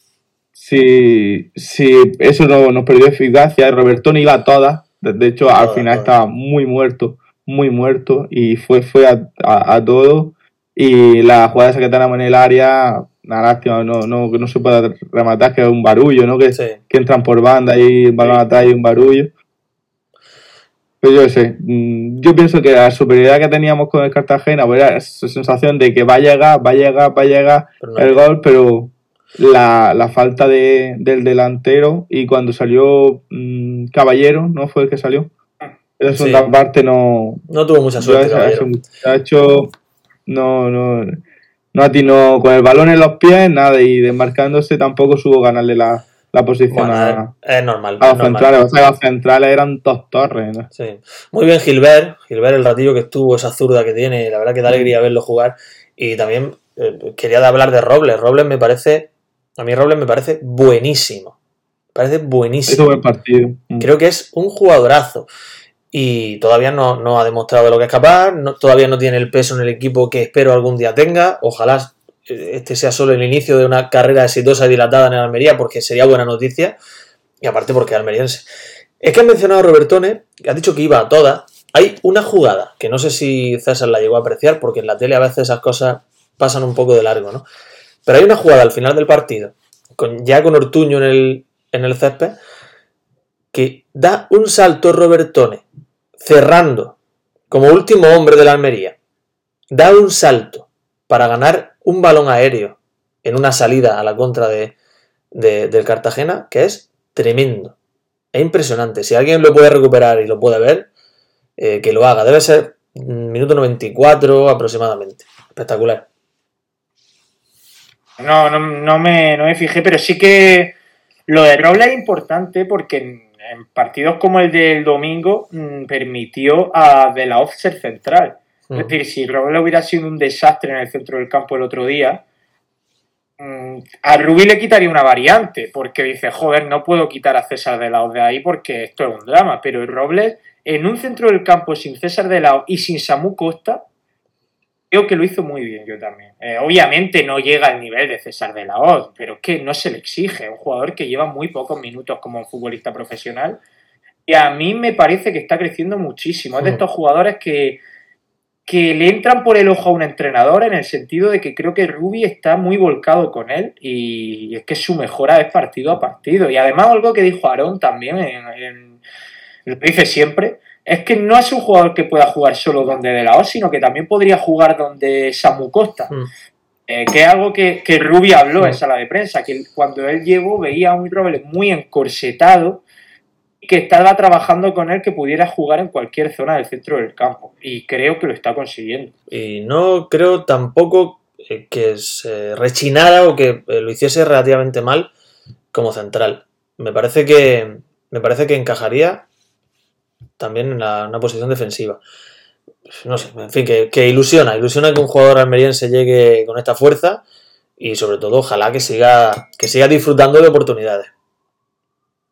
si, si eso no, nos perdió eficacia. Robertón iba a todas, de hecho, al final estaba muy muerto, muy muerto y fue, fue a, a, todo. Y la jugada esa que tenemos en el área, una lástima, no, no, no se puede rematar, que es un barullo, ¿no? Que, que entran por banda y van a atrás y un barullo. Pero yo sé, mm, yo pienso que la superioridad que teníamos con el Cartagena pues era esa sensación de que va a llegar, va a llegar, va a llegar el gol, pero la, la falta de, del delantero y cuando salió mm, Caballero, ¿no? Fue el que salió. Esa segunda parte no. No tuvo mucha suerte. Ha hecho. No, no no atinó con el balón en los pies, nada, y desmarcándose tampoco supo ganarle la, posición a, es normal. A los centrales, o sea, los centrales eran dos torres. Sí. Muy bien Gilbert, Gilbert el ratillo que estuvo, esa zurda que tiene, la verdad que da alegría verlo jugar. Y también eh, quería hablar de Robles, Robles me parece, a mí Robles me parece buenísimo. Me parece buenísimo. buen partido. Creo que es un jugadorazo y todavía no, ha demostrado de lo que es capaz, todavía no tiene el peso en el equipo que espero algún día tenga. Ojalá este sea solo el inicio de una carrera exitosa y dilatada en Almería, porque sería buena noticia. Y aparte porque es almeriense. Es que ha mencionado a Robertone, que ha dicho que iba a todas. Hay una jugada, que no sé si César la llegó a apreciar, porque en la tele a veces esas cosas pasan un poco de largo, ¿no? Pero hay una jugada al final del partido, con, ya con Ortuño en el, en el césped, que da un salto Robertone cerrando como último hombre de la Almería, da un salto para ganar un balón aéreo en una salida a la contra de, del Cartagena, que es tremendo. Es impresionante. Si alguien lo puede recuperar y lo puede ver, eh, que lo haga. Debe ser minuto 94 aproximadamente. Espectacular. No, no, no, me, no me fijé, pero sí que lo de Robles es importante porque en, en partidos como el del domingo mmm, permitió a De La ser central. Es decir, si Robles hubiera sido un desastre en el centro del campo el otro día, mmm, a Rubí le quitaría una variante, porque dice, joder, no puedo quitar a César de Lao de ahí porque esto es un drama. Pero Robles, en un centro del campo sin César de Lao y sin Samu Costa, creo que lo hizo muy bien yo también. Eh, obviamente no llega al nivel de César de la Hoz, pero es que no se le exige. Un jugador que lleva muy pocos minutos como futbolista profesional. Y a mí me parece que está creciendo muchísimo. Es de estos jugadores que, que le entran por el ojo a un entrenador en el sentido de que creo que Rubi está muy volcado con él y es que su mejora es partido a partido. Y además algo que dijo Aarón también, en, en, lo dice siempre, es que no es un jugador que pueda jugar solo donde De La Hoz, sino que también podría jugar donde Samu Costa. Mm. Eh, que es algo que, que Rubi habló mm. en sala de prensa, que cuando él llegó veía a un Robles muy encorsetado que estaba trabajando con él que pudiera jugar en cualquier zona del centro del campo. Y creo que lo está consiguiendo. Y no creo tampoco eh, que se rechinara o que eh, lo hiciese relativamente mal como central. Me parece que, me parece que encajaría también en la, una posición defensiva. No sé, en fin, que, que, ilusiona, ilusiona que un jugador almeriense llegue con esta fuerza y sobre todo ojalá que siga, que siga disfrutando de oportunidades.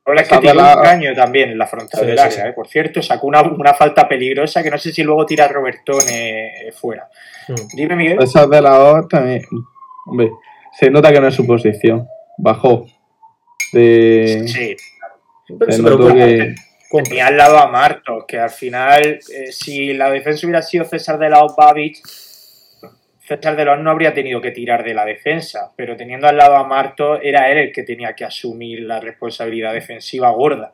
Es que tiene la... un caño también en la frontal sí, del área, sí, sí. ¿eh? por cierto, sacó una, una, falta peligrosa que no sé si luego tira a Robertone fuera. Hmm. Dime, Miguel. Esa de la O también, hombre, se nota que no es su posición, bajó. De... Sí, se notó que... Tenía al lado a Martos, que al final, eh, si la defensa hubiera sido César de la Babic, César de los no habría tenido que tirar de la defensa, pero teniendo al lado a Marto, era él el que tenía que asumir la responsabilidad defensiva gorda.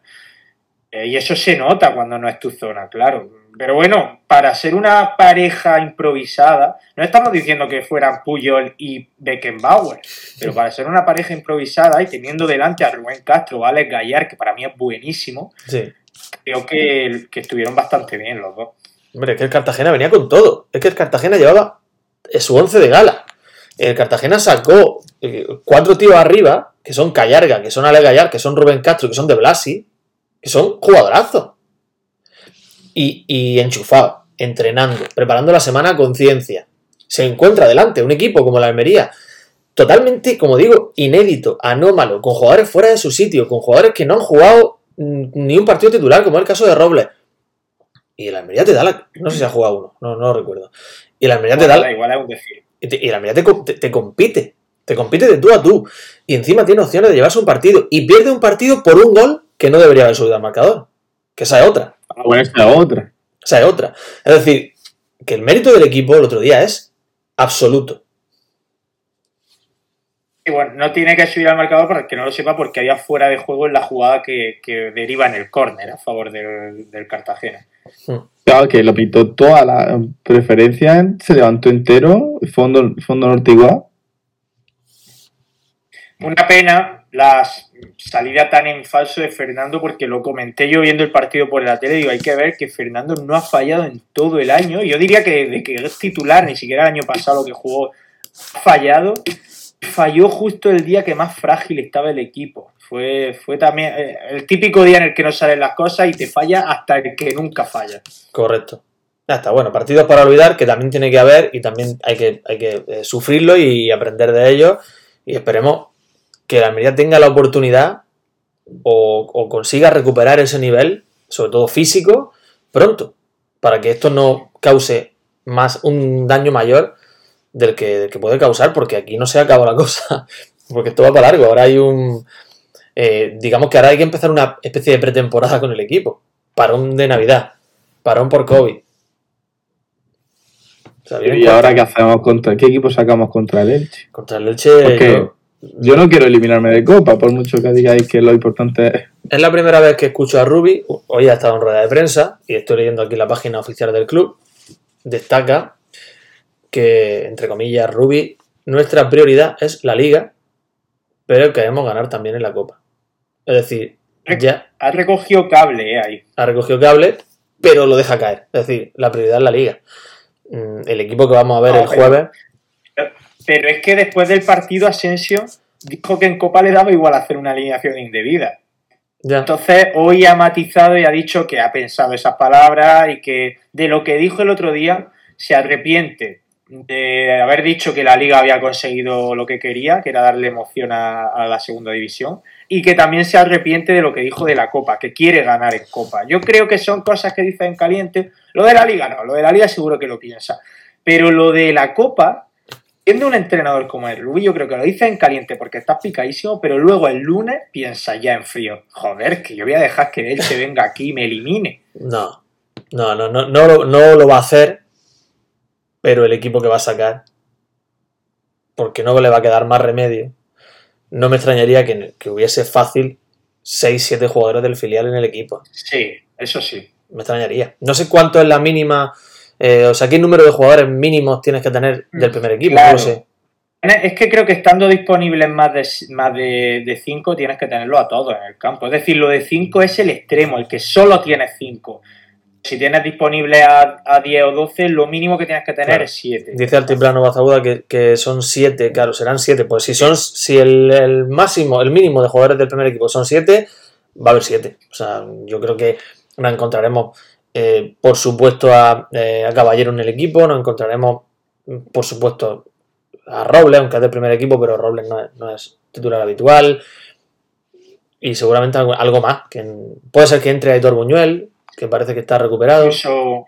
Eh, y eso se nota cuando no es tu zona, claro. Pero bueno, para ser una pareja improvisada, no estamos diciendo que fueran Puyol y Beckenbauer, pero para ser una pareja improvisada y teniendo delante a Rubén Castro o Alex Gallar, que para mí es buenísimo, sí. Creo que, estuvieron bastante bien los dos. Hombre, es que el Cartagena venía con todo. Es que el Cartagena llevaba su once de gala. El Cartagena sacó eh, cuatro tíos arriba, que son Callarga, que son Ale Gallar, que son Rubén Castro, que son de Blasi, que son jugadorazos. Y, y enchufado, entrenando, preparando la semana a conciencia. Se encuentra delante un equipo como la Almería, totalmente, como digo, inédito, anómalo, con jugadores fuera de su sitio, con jugadores que no han jugado ni un partido titular, como es el caso de Robles. Y el Almería te da la. No sé si ha jugado uno, no, no lo recuerdo. Y la Almería te da. Igual es un decir. Y, te, y la Almería te, te, te, compite. Te compite de tú a tú. Y encima tiene opciones de llevarse un partido. Y pierde un partido por un gol que no debería haber subido al marcador. Que esa es otra. Ah, bueno, esa es otra. Esa es otra. Es decir, que el mérito del equipo el otro día es absoluto. Bueno, no tiene que subir al marcador para que no lo sepa porque había fuera de juego en la jugada que, que deriva en el córner a favor del, del Cartagena. Claro, que lo pintó toda la preferencia, se levantó entero, fondo, fondo norte igual. Una pena la salida tan en falso de Fernando, porque lo comenté yo viendo el partido por la tele, digo, hay que ver que Fernando no ha fallado en todo el año. Yo diría que desde que es titular, ni siquiera el año pasado lo que jugó, ha fallado. Falló justo el día que más frágil estaba el equipo. Fue, fue también eh, el típico día en el que no salen las cosas y te falla hasta el que nunca falla. Correcto. Ya está, bueno, partidos para olvidar que también tiene que haber y también hay que, hay que eh, sufrirlo y aprender de ello. Y esperemos que la Almería tenga la oportunidad o, o, consiga recuperar ese nivel, sobre todo físico, pronto, para que esto no cause más un daño mayor del que, del que puede causar, porque aquí no se acaba la cosa, [LAUGHS] porque esto va para largo. Ahora hay un, eh, digamos que ahora hay que empezar una especie de pretemporada con el equipo. Parón de Navidad, parón por COVID. O sea, ¿Y ahora qué hacemos contra qué equipo sacamos contra el Elche? Contra el Elche. Porque yo, yo no quiero eliminarme de Copa, por mucho que digáis que lo importante es. Es la primera vez que escucho a Rubi. Hoy ha estado en rueda de prensa y estoy leyendo aquí la página oficial del club. Destaca que, entre comillas, Rubi, nuestra prioridad es la liga, pero queremos ganar también en la Copa. Es decir, ya. Ha recogido cable eh, ahí. Ha recogido cable, pero lo deja caer. Es decir, la prioridad es la liga. Mm, El equipo que vamos a ver no, el jueves. Pero es que después del partido Asensio dijo que en Copa le daba igual hacer una alineación indebida. Ya. Entonces, hoy ha matizado y ha dicho que ha pensado esas palabras y que de lo que dijo el otro día se arrepiente de haber dicho que la liga había conseguido lo que quería, que era darle emoción a, la segunda división, y que también se arrepiente de lo que dijo de la Copa, que quiere ganar en Copa. Yo creo que son cosas que dice en caliente. Lo de la liga no, lo de la liga seguro que lo piensa. Pero lo de la Copa, siendo un entrenador como el Rubí, yo creo que lo dice en caliente porque está picadísimo, pero luego el lunes piensa ya en frío. Joder, que yo voy a dejar que él se venga aquí y me elimine. No, no, no, no, no, no lo va a hacer, pero el equipo que va a sacar, porque no le va a quedar más remedio, no me extrañaría que, que hubiese fácil 6-7 jugadores del filial en el equipo. Sí, eso sí. Me extrañaría. No sé cuánto es la mínima, eh, o sea, qué número de jugadores mínimos tienes que tener del primer equipo, no lo sé. Es que creo que estando disponibles más de más de, de cinco tienes que tenerlo a todos en el campo. Es decir, lo de 5 es el extremo, el que solo tienes 5. Si tienes disponible a, a 10 o 12, lo mínimo que tienes que tener Claro. es 7. Dice Altiplano Bazaguda que, que son 7, claro, serán 7. Pues si son si el, el máximo, el mínimo de jugadores del primer equipo son 7, va a haber 7. O sea, yo creo que nos encontraremos, eh, por supuesto, a, eh, a Caballero en el equipo, nos encontraremos, por supuesto, a Robles, aunque es del primer equipo, pero Robles no es, no es titular habitual. Y seguramente algo, algo más. Que puede ser que entre Aitor Buñuel, que parece que está recuperado. Incluso,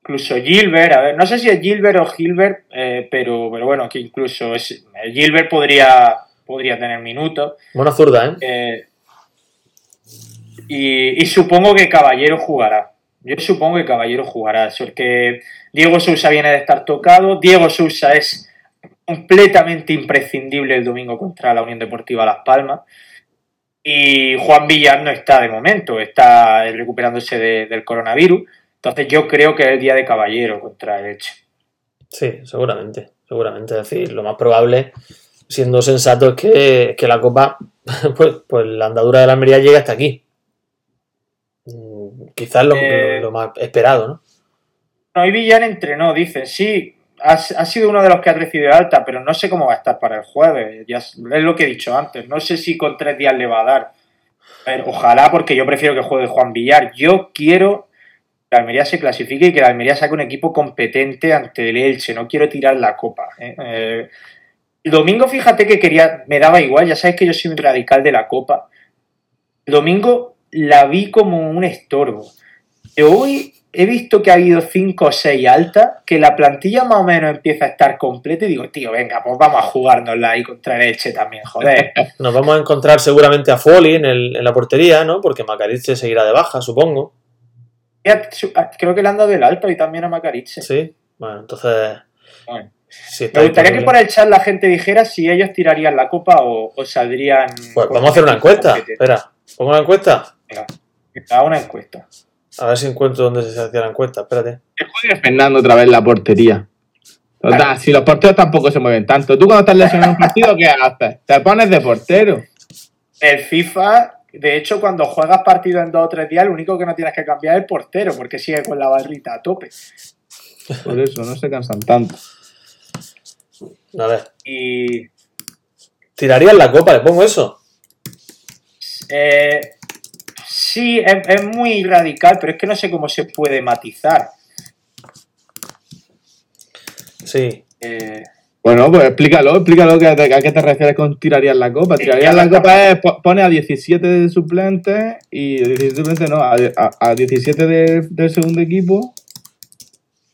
incluso Gilbert, a ver, no sé si es Gilbert o Gilbert, eh, pero, pero bueno, que incluso es, eh, Gilbert podría, podría tener minutos. Buena zurda, ¿eh? Eh, y, y supongo que Caballero jugará. Yo supongo que Caballero jugará. Porque Diego Sousa viene de estar tocado. Diego Sousa es completamente imprescindible el domingo contra la Unión Deportiva Las Palmas. Y Juan Villar no está de momento, está recuperándose de- del coronavirus. Entonces yo creo que es el día de Caballero contra el Elche. Sí, seguramente, seguramente. Es decir, lo más probable, siendo sensato, es que, que la Copa, [LAUGHS] pues, pues la andadura de la Almería llegue hasta aquí. Mm, Quizás lo, Eh. lo- lo más esperado, ¿no? No, y Villar entrenó, dicen, sí, ha, sido uno de los que ha recibido alta, pero no sé cómo va a estar para el jueves. Es, lo que he dicho antes. No sé si con tres días le va a dar. Pero ojalá, porque yo prefiero que juegue Juan Villar. Yo quiero que la Almería se clasifique y que la Almería saque un equipo competente ante el Elche. No quiero tirar la copa. ¿eh? Eh, el domingo, fíjate que quería, me daba igual, ya sabes que yo soy un radical de la copa. El domingo la vi como un estorbo. Hoy he visto que ha habido 5 o 6 altas, que la plantilla más o menos empieza a estar completa y digo, tío, venga, pues vamos a jugárnosla ahí contra el Elche también, joder. [LAUGHS] Nos vamos a encontrar seguramente a Foley en, el- en la portería, ¿no? Porque Macariche seguirá de baja, supongo. Ah, Creo que le han dado el alto y también a Macariche. Sí. Bueno, entonces. Bueno. Me gustaría que por el chat la gente dijera si ellos tirarían la copa o, o saldrían. Pues vamos a hacer una encuesta. Espera, pongo una encuesta. Venga, venga, una encuesta. A ver si encuentro dónde se hacía la encuesta. Espérate. Que juegue Fernando otra vez la portería. Total, Claro. si los porteros tampoco se mueven tanto. Tú cuando estás lesionado en un partido, ¿qué haces? Te pones de portero. El FIFA, de hecho, cuando juegas partido en dos o tres días, lo único que no tienes que cambiar es el portero, porque sigue con la barrita a tope. Por eso, no se cansan tanto. A ver. Y Tirarías la copa, le pongo eso. eh, sí, es, es muy radical, pero es que no sé cómo se puede matizar. Sí. Eh, Bueno, pues explícalo, explícalo que, a qué te refieres con tirarías la copa. Tirarías la copa es po- pone a 17 de suplentes y 17 suplentes no, a, a- a 17 de- del segundo equipo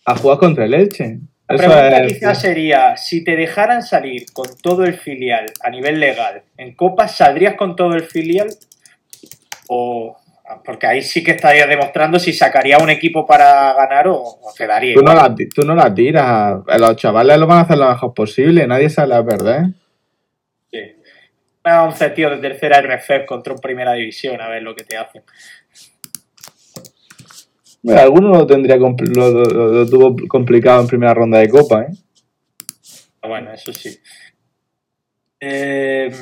a jugar contra el Elche. la Eso pregunta es- quizás sería, si te dejaran salir con todo el filial a nivel legal en Copa, ¿saldrías con todo el filial? O... Porque ahí sí que estarías demostrando si sacaría un equipo para ganar o, o te daría Tú no, la, tú no la tiras. Los chavales lo van a hacer lo mejor posible. Nadie sale a perder. Sí. A 11 tíos de tercera RFF contra un primera división, a ver lo que te hacen. Bueno, alguno lo tendría lo, lo- tuvo complicado en primera ronda de copa, ¿eh? Bueno, eso sí. Eh,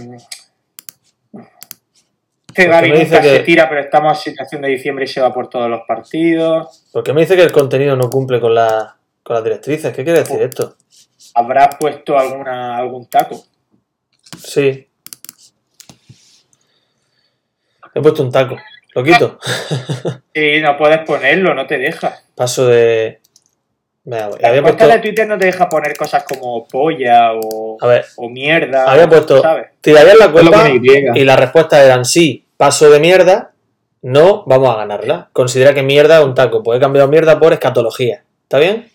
que me dice nunca se que- tira, pero estamos en situación de diciembre y se va por todos los partidos. Porque me dice que el contenido no cumple con, la, con las directrices. ¿Qué quiere decir esto? habrás puesto alguna, algún taco. Sí. He puesto un taco. ¿Lo quito? [LAUGHS] Sí, no puedes ponerlo, no te deja. Paso de. Voy. había La puesto. de Twitter no te deja poner cosas como polla o, A ver, o mierda. había puesto. ¿sabes? ¿Tirarías la cuenta? Y. Las respuestas eran sí, paso de mierda, no, vamos a ganarla. Considera que mierda es un taco. He cambiado mierda por escatología. ¿Está bien?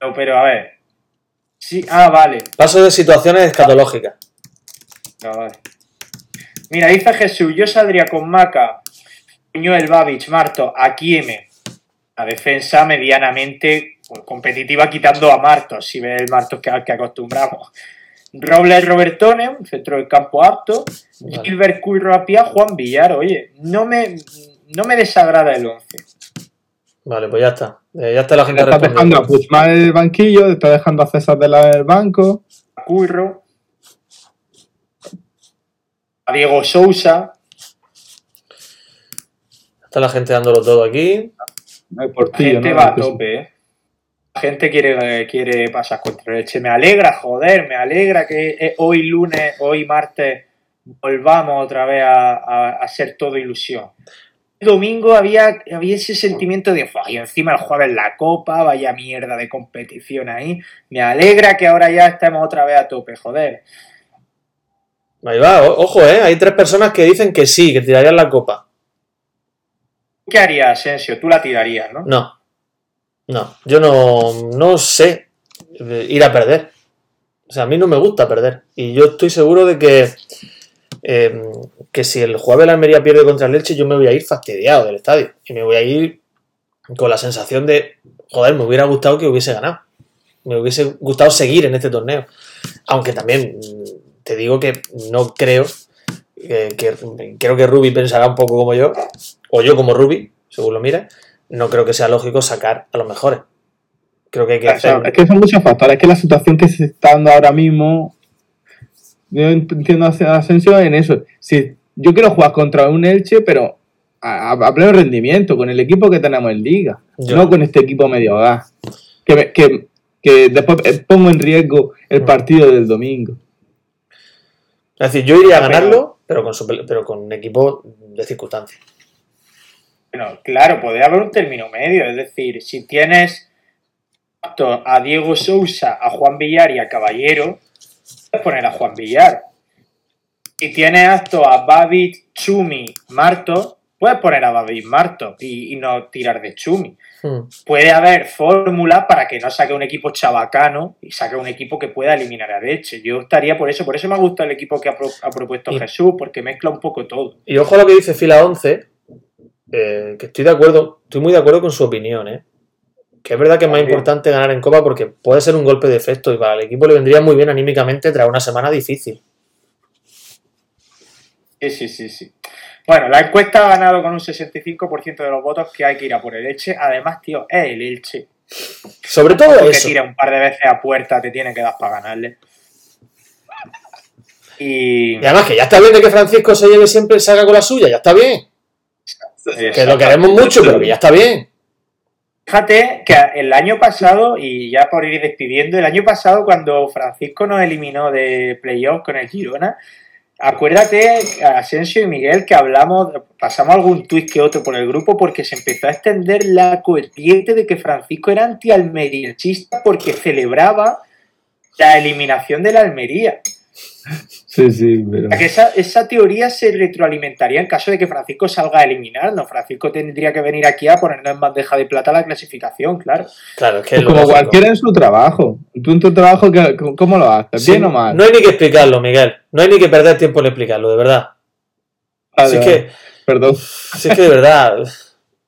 No, pero a ver. Sí, ah, vale. Paso de situaciones escatológicas. Ah, vale. Mira, dice Jesús, yo saldría con Maca, Buñuel, Babich, Marto, Akieme. La defensa medianamente competitiva quitando a Martos, si ves el Martos que, al que acostumbramos. Robles Robertone, un centro del campo apto. Vale. Gilbert Cuy Rapia, Juan Villar. Oye, no me, no me desagrada el 11. Vale, pues ya está. Eh, ya está la gente Te estás dejando a respondiendo. Puigmal en el banquillo, te estás dejando a César de la del banco. Curro. A Diego Sousa. Está la gente dándolo todo aquí. No hay La portillo, gente ¿no? va a tope, ¿eh? La gente quiere, quiere pasar contra leche. Me alegra, joder, me alegra que eh, hoy lunes, hoy martes, volvamos otra vez a, a- a ser todo ilusión. El domingo había, había ese sentimiento de, "Fua, y encima el jueves la copa, vaya mierda de competición ahí. Me alegra que ahora ya estemos otra vez a tope, joder. Ahí va, o- ojo, eh. Hay tres personas que dicen que sí, que tirarían la copa. ¿Qué harías, Asensio? Tú la tirarías, ¿no? No. No. Yo no, no sé eh, ir a perder. O sea, a mí no me gusta perder. Y yo estoy seguro de que, eh, que si el jueves la Almería pierde contra el Leche, yo me voy a ir fastidiado del estadio. Y me voy a ir con la sensación de, joder, me hubiera gustado que hubiese ganado. Me hubiese gustado seguir en este torneo. Aunque también mm, te digo que no creo eh, que creo que Ruby pensará un poco como yo, o yo como Ruby, según lo mire, no creo que sea lógico sacar a los mejores. Creo que hay que O sea, hacer. es que son muchos factores. Es que la situación que se está dando ahora mismo. Yo entiendo a Asensio en eso. Si yo quiero jugar contra un Elche, pero a, a- pleno rendimiento, con el equipo que tenemos en Liga. Yo- No con este equipo medio gas. Que, me- que, que después eh, pongo en riesgo el Mm. partido del domingo. Es decir, yo iría a ganarlo, pero con, su- pero con un equipo de circunstancias. Bueno, claro, podría haber un término medio. Es decir, si tienes a Diego Sousa, a Juan Villar y a Caballero, puedes poner a Juan Villar. Si tienes apto a Babit, Chumi, Marto, puedes poner a Babit Marto y, y no tirar de Chumi. Hmm. Puede haber fórmula para que no saque un equipo chabacano y saque un equipo que pueda eliminar a Leche. Yo estaría por eso, por eso me gusta el equipo que ha, pro- ha propuesto Y- Jesús, porque mezcla un poco todo. Y ojo a lo que dice Fila 11, eh, que estoy de acuerdo, estoy muy de acuerdo con su opinión, ¿eh? Que es verdad que es más importante ganar en Copa porque puede ser un golpe de efecto y para el equipo le vendría muy bien anímicamente tras una semana difícil. Sí, sí, sí, sí. Bueno, la encuesta ha ganado con un 65% de los votos que hay que ir a por el Elche. Además, tío, es el Elche. Sobre todo Porque eso. tira un par de veces a puerta, te tiene que dar para ganarle. Y... Y además que ya está bien de que Francisco se lleve siempre salga con la suya, ya está bien. Que lo queremos mucho, pero que ya está bien. Fíjate que el año pasado, y ya por ir despidiendo, el año pasado cuando Francisco nos eliminó de playoff con el Girona, acuérdate, Asensio y Miguel, que hablamos, pasamos algún tuit que otro por el grupo porque se empezó a extender la corriente de que Francisco era anti-almeriachista porque celebraba la eliminación de la Almería. Sí, sí, pero. O sea, que esa, esa teoría se retroalimentaría en caso de que Francisco salga a eliminarnos. Francisco tendría que venir aquí a ponernos en bandeja de plata la clasificación, claro. Claro, es que Pues como cualquiera en su trabajo. Tú en tu trabajo, ¿qué- ¿cómo lo haces? Sí, ¿Bien o mal? No hay ni que explicarlo, Miguel. No hay ni que perder tiempo en explicarlo, de verdad. Vale. que, Perdón. si es que de verdad.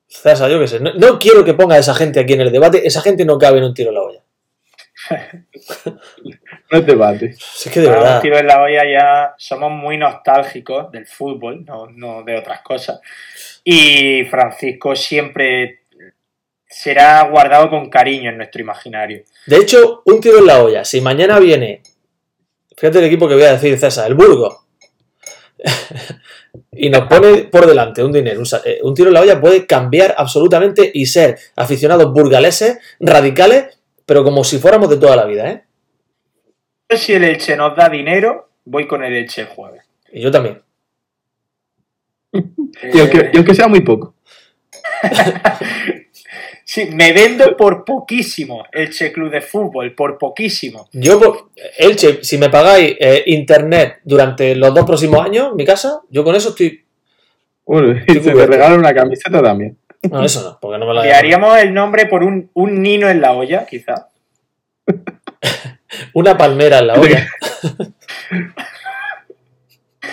César, yo qué sé. No, no quiero que ponga a esa gente aquí en el debate. Esa gente no cabe en un tiro en la olla. [LAUGHS] No es debate. Si es que de Para verdad. un tiro en la olla ya somos muy nostálgicos del fútbol, no, no de otras cosas. Y Francisco siempre será guardado con cariño en nuestro imaginario. De hecho, un tiro en la olla. Si mañana viene. Fíjate el equipo que voy a decir, César, el Burgo. [LAUGHS] y nos pone por delante un dinero, un, eh, un tiro en la olla puede cambiar absolutamente y ser aficionados burgaleses, radicales pero como si fuéramos de toda la vida, ¿eh? Si el Elche nos da dinero, voy con el Elche el jueves. Y yo también. [LAUGHS] Y aunque, y aunque sea muy poco. [LAUGHS] Sí, me vendo por poquísimo Elche Club de Fútbol, por poquísimo. Yo, por- Elche, si me pagáis eh, internet durante los dos próximos años, en mi casa, yo con eso estoy. Bueno, y se [LAUGHS] te cubierto. regala una camiseta también. No, eso no, porque no me la Le haríamos el nombre por un, un nino en la olla, quizá. Una palmera en la olla. [LAUGHS]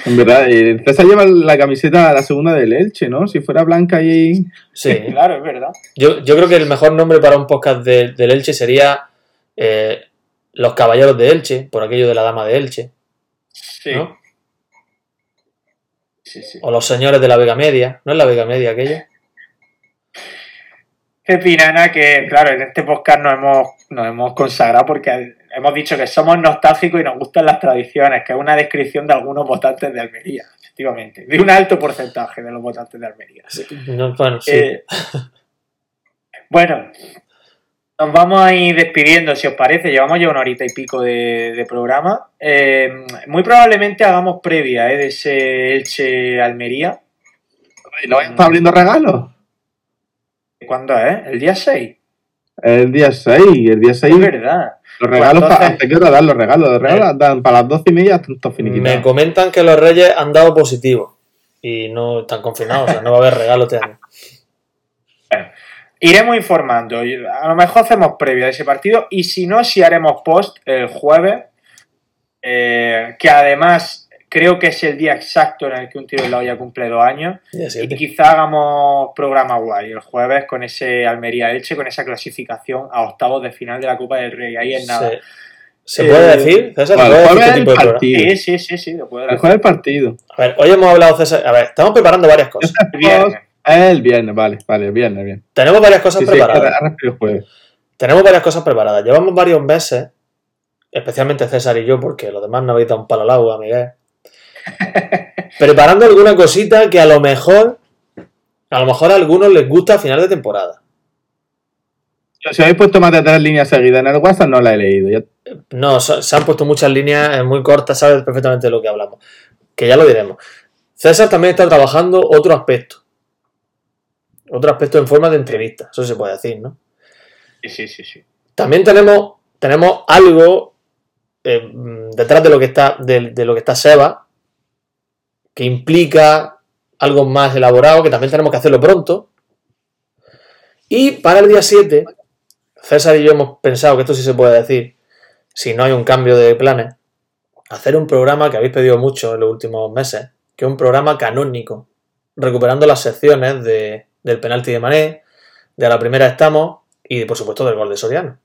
En verdad, eh, César lleva la camiseta, la segunda del Elche, ¿no? Si fuera blanca y... Sí. [LAUGHS] Claro, es verdad. Yo, yo creo que el mejor nombre para un podcast de- del Elche sería eh, Los Caballeros de Elche, por aquello de la Dama de Elche, Sí. ¿no? sí, sí. O Los Señores de la Vega Media. ¿No es la Vega Media aquello? Qué pena, Ana, que claro, en este podcast nos hemos, nos hemos consagrado porque hemos dicho que somos nostálgicos y nos gustan las tradiciones, que es una descripción de algunos votantes de Almería, efectivamente. De un alto porcentaje de los votantes de Almería. No, bueno, sí. Eh, bueno, nos vamos a ir despidiendo, si os parece. Llevamos ya una horita y pico de, de programa. Eh, muy probablemente hagamos previa eh, de ese Elche Almería. ¿No estar abriendo regalos? ¿Cuándo es? ¿El día 6? El día 6, el día 6, Es verdad. los regalos, Pues entonces- ¿hasta qué hora dan los regalos? Los regalos dan para las 12 y media, todos Me comentan que los Reyes han dado positivo y no están confinados, o sea, no va a haber regalo este año. Iremos informando. A lo mejor hacemos previa de ese partido y si no, si haremos post el jueves, eh, que además creo que es el día exacto en el que un tiro en la olla cumple dos años. Y quizá hagamos programa guay el jueves con ese Almería Elche, con esa clasificación a octavos de final de la Copa del Rey. Ahí es nada. Se, ¿se Eh, puede decir, César? ¿Se Bueno, puede el decir el tipo de programa? partido. Sí, sí, sí, sí, puedo El partido. A ver, hoy hemos hablado, César. A ver, estamos preparando varias cosas. El viernes. El viernes, vale, vale, el viernes, bien. Tenemos varias cosas Sí, preparadas. ahora el jueves. Tenemos varias cosas preparadas. Llevamos varios meses, especialmente César y yo, porque los demás no habéis dado un palo al agua, Miguel. [LAUGHS] preparando alguna cosita que a lo mejor, a lo mejor a algunos les gusta a final de temporada. Si habéis puesto más de tres líneas seguidas en el WhatsApp, no la he leído. No, se han puesto muchas líneas muy cortas, sabes perfectamente de lo que hablamos. Que ya lo diremos. César también está trabajando otro aspecto. Otro aspecto en forma de entrevista, eso se puede decir, ¿no? Sí, sí, sí, sí. También tenemos, tenemos algo eh, mm, detrás de lo que está de, de lo que está Seba que implica algo más elaborado que también tenemos que hacerlo pronto. Y para el día 7, César y yo hemos pensado que esto sí se puede decir, si no hay un cambio de planes, hacer un programa que habéis pedido mucho en los últimos meses, que es un programa canónico, recuperando las secciones de, del penalti de Mané, de a la primera estamos y por supuesto del gol de Soriano.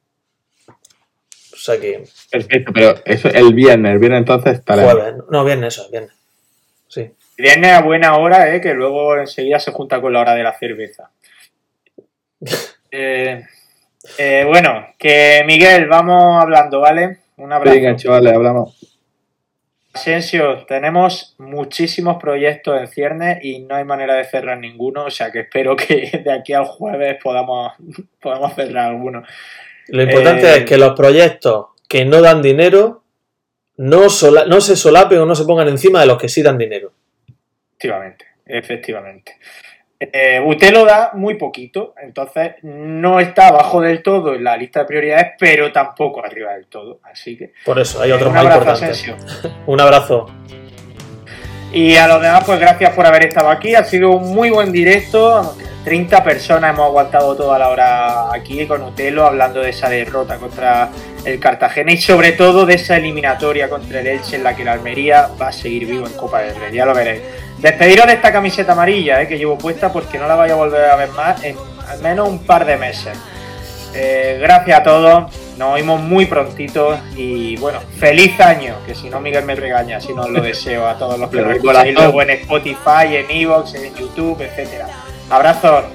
O sea que Perfecto, pero eso el viernes, el viernes entonces estará. jueves, no, viernes eso, viernes. Sí. Viernes a buena hora, eh, que luego enseguida se junta con la hora de la cerveza. [LAUGHS] Eh, eh, bueno, que Miguel, vamos hablando, ¿vale? Un abrazo. Venga, chavales, hablamos. Asensio, tenemos muchísimos proyectos en ciernes y no hay manera de cerrar ninguno, o sea que espero que [LAUGHS] de aquí al jueves podamos, podamos cerrar alguno. Lo importante Eh, es que los proyectos que no dan dinero no, sola- no se solapen o no se pongan encima de los que sí dan dinero. Efectivamente, efectivamente. Eh, usted lo da muy poquito, entonces no está abajo del todo en la lista de prioridades, pero tampoco arriba del todo. Así que Por eso, hay eh, otros un más importantes. [LAUGHS] Un abrazo. Y a los demás, pues gracias por haber estado aquí. Ha sido un muy buen directo. 30 personas hemos aguantado toda la hora aquí con Utelo hablando de esa derrota contra el Cartagena y sobre todo de esa eliminatoria contra el Elche en la que la Almería va a seguir vivo en Copa del Rey. Ya lo veréis. Despediros de esta camiseta amarilla eh, que llevo puesta porque no la vaya a volver a ver más en al menos un par de meses. Eh, gracias a todos, nos oímos muy prontito y bueno, feliz año, que si no Miguel me regaña, si no os lo deseo a todos los que [LAUGHS] lo escucháis luego en Spotify, en Evox, en YouTube, etcétera. Abrazos.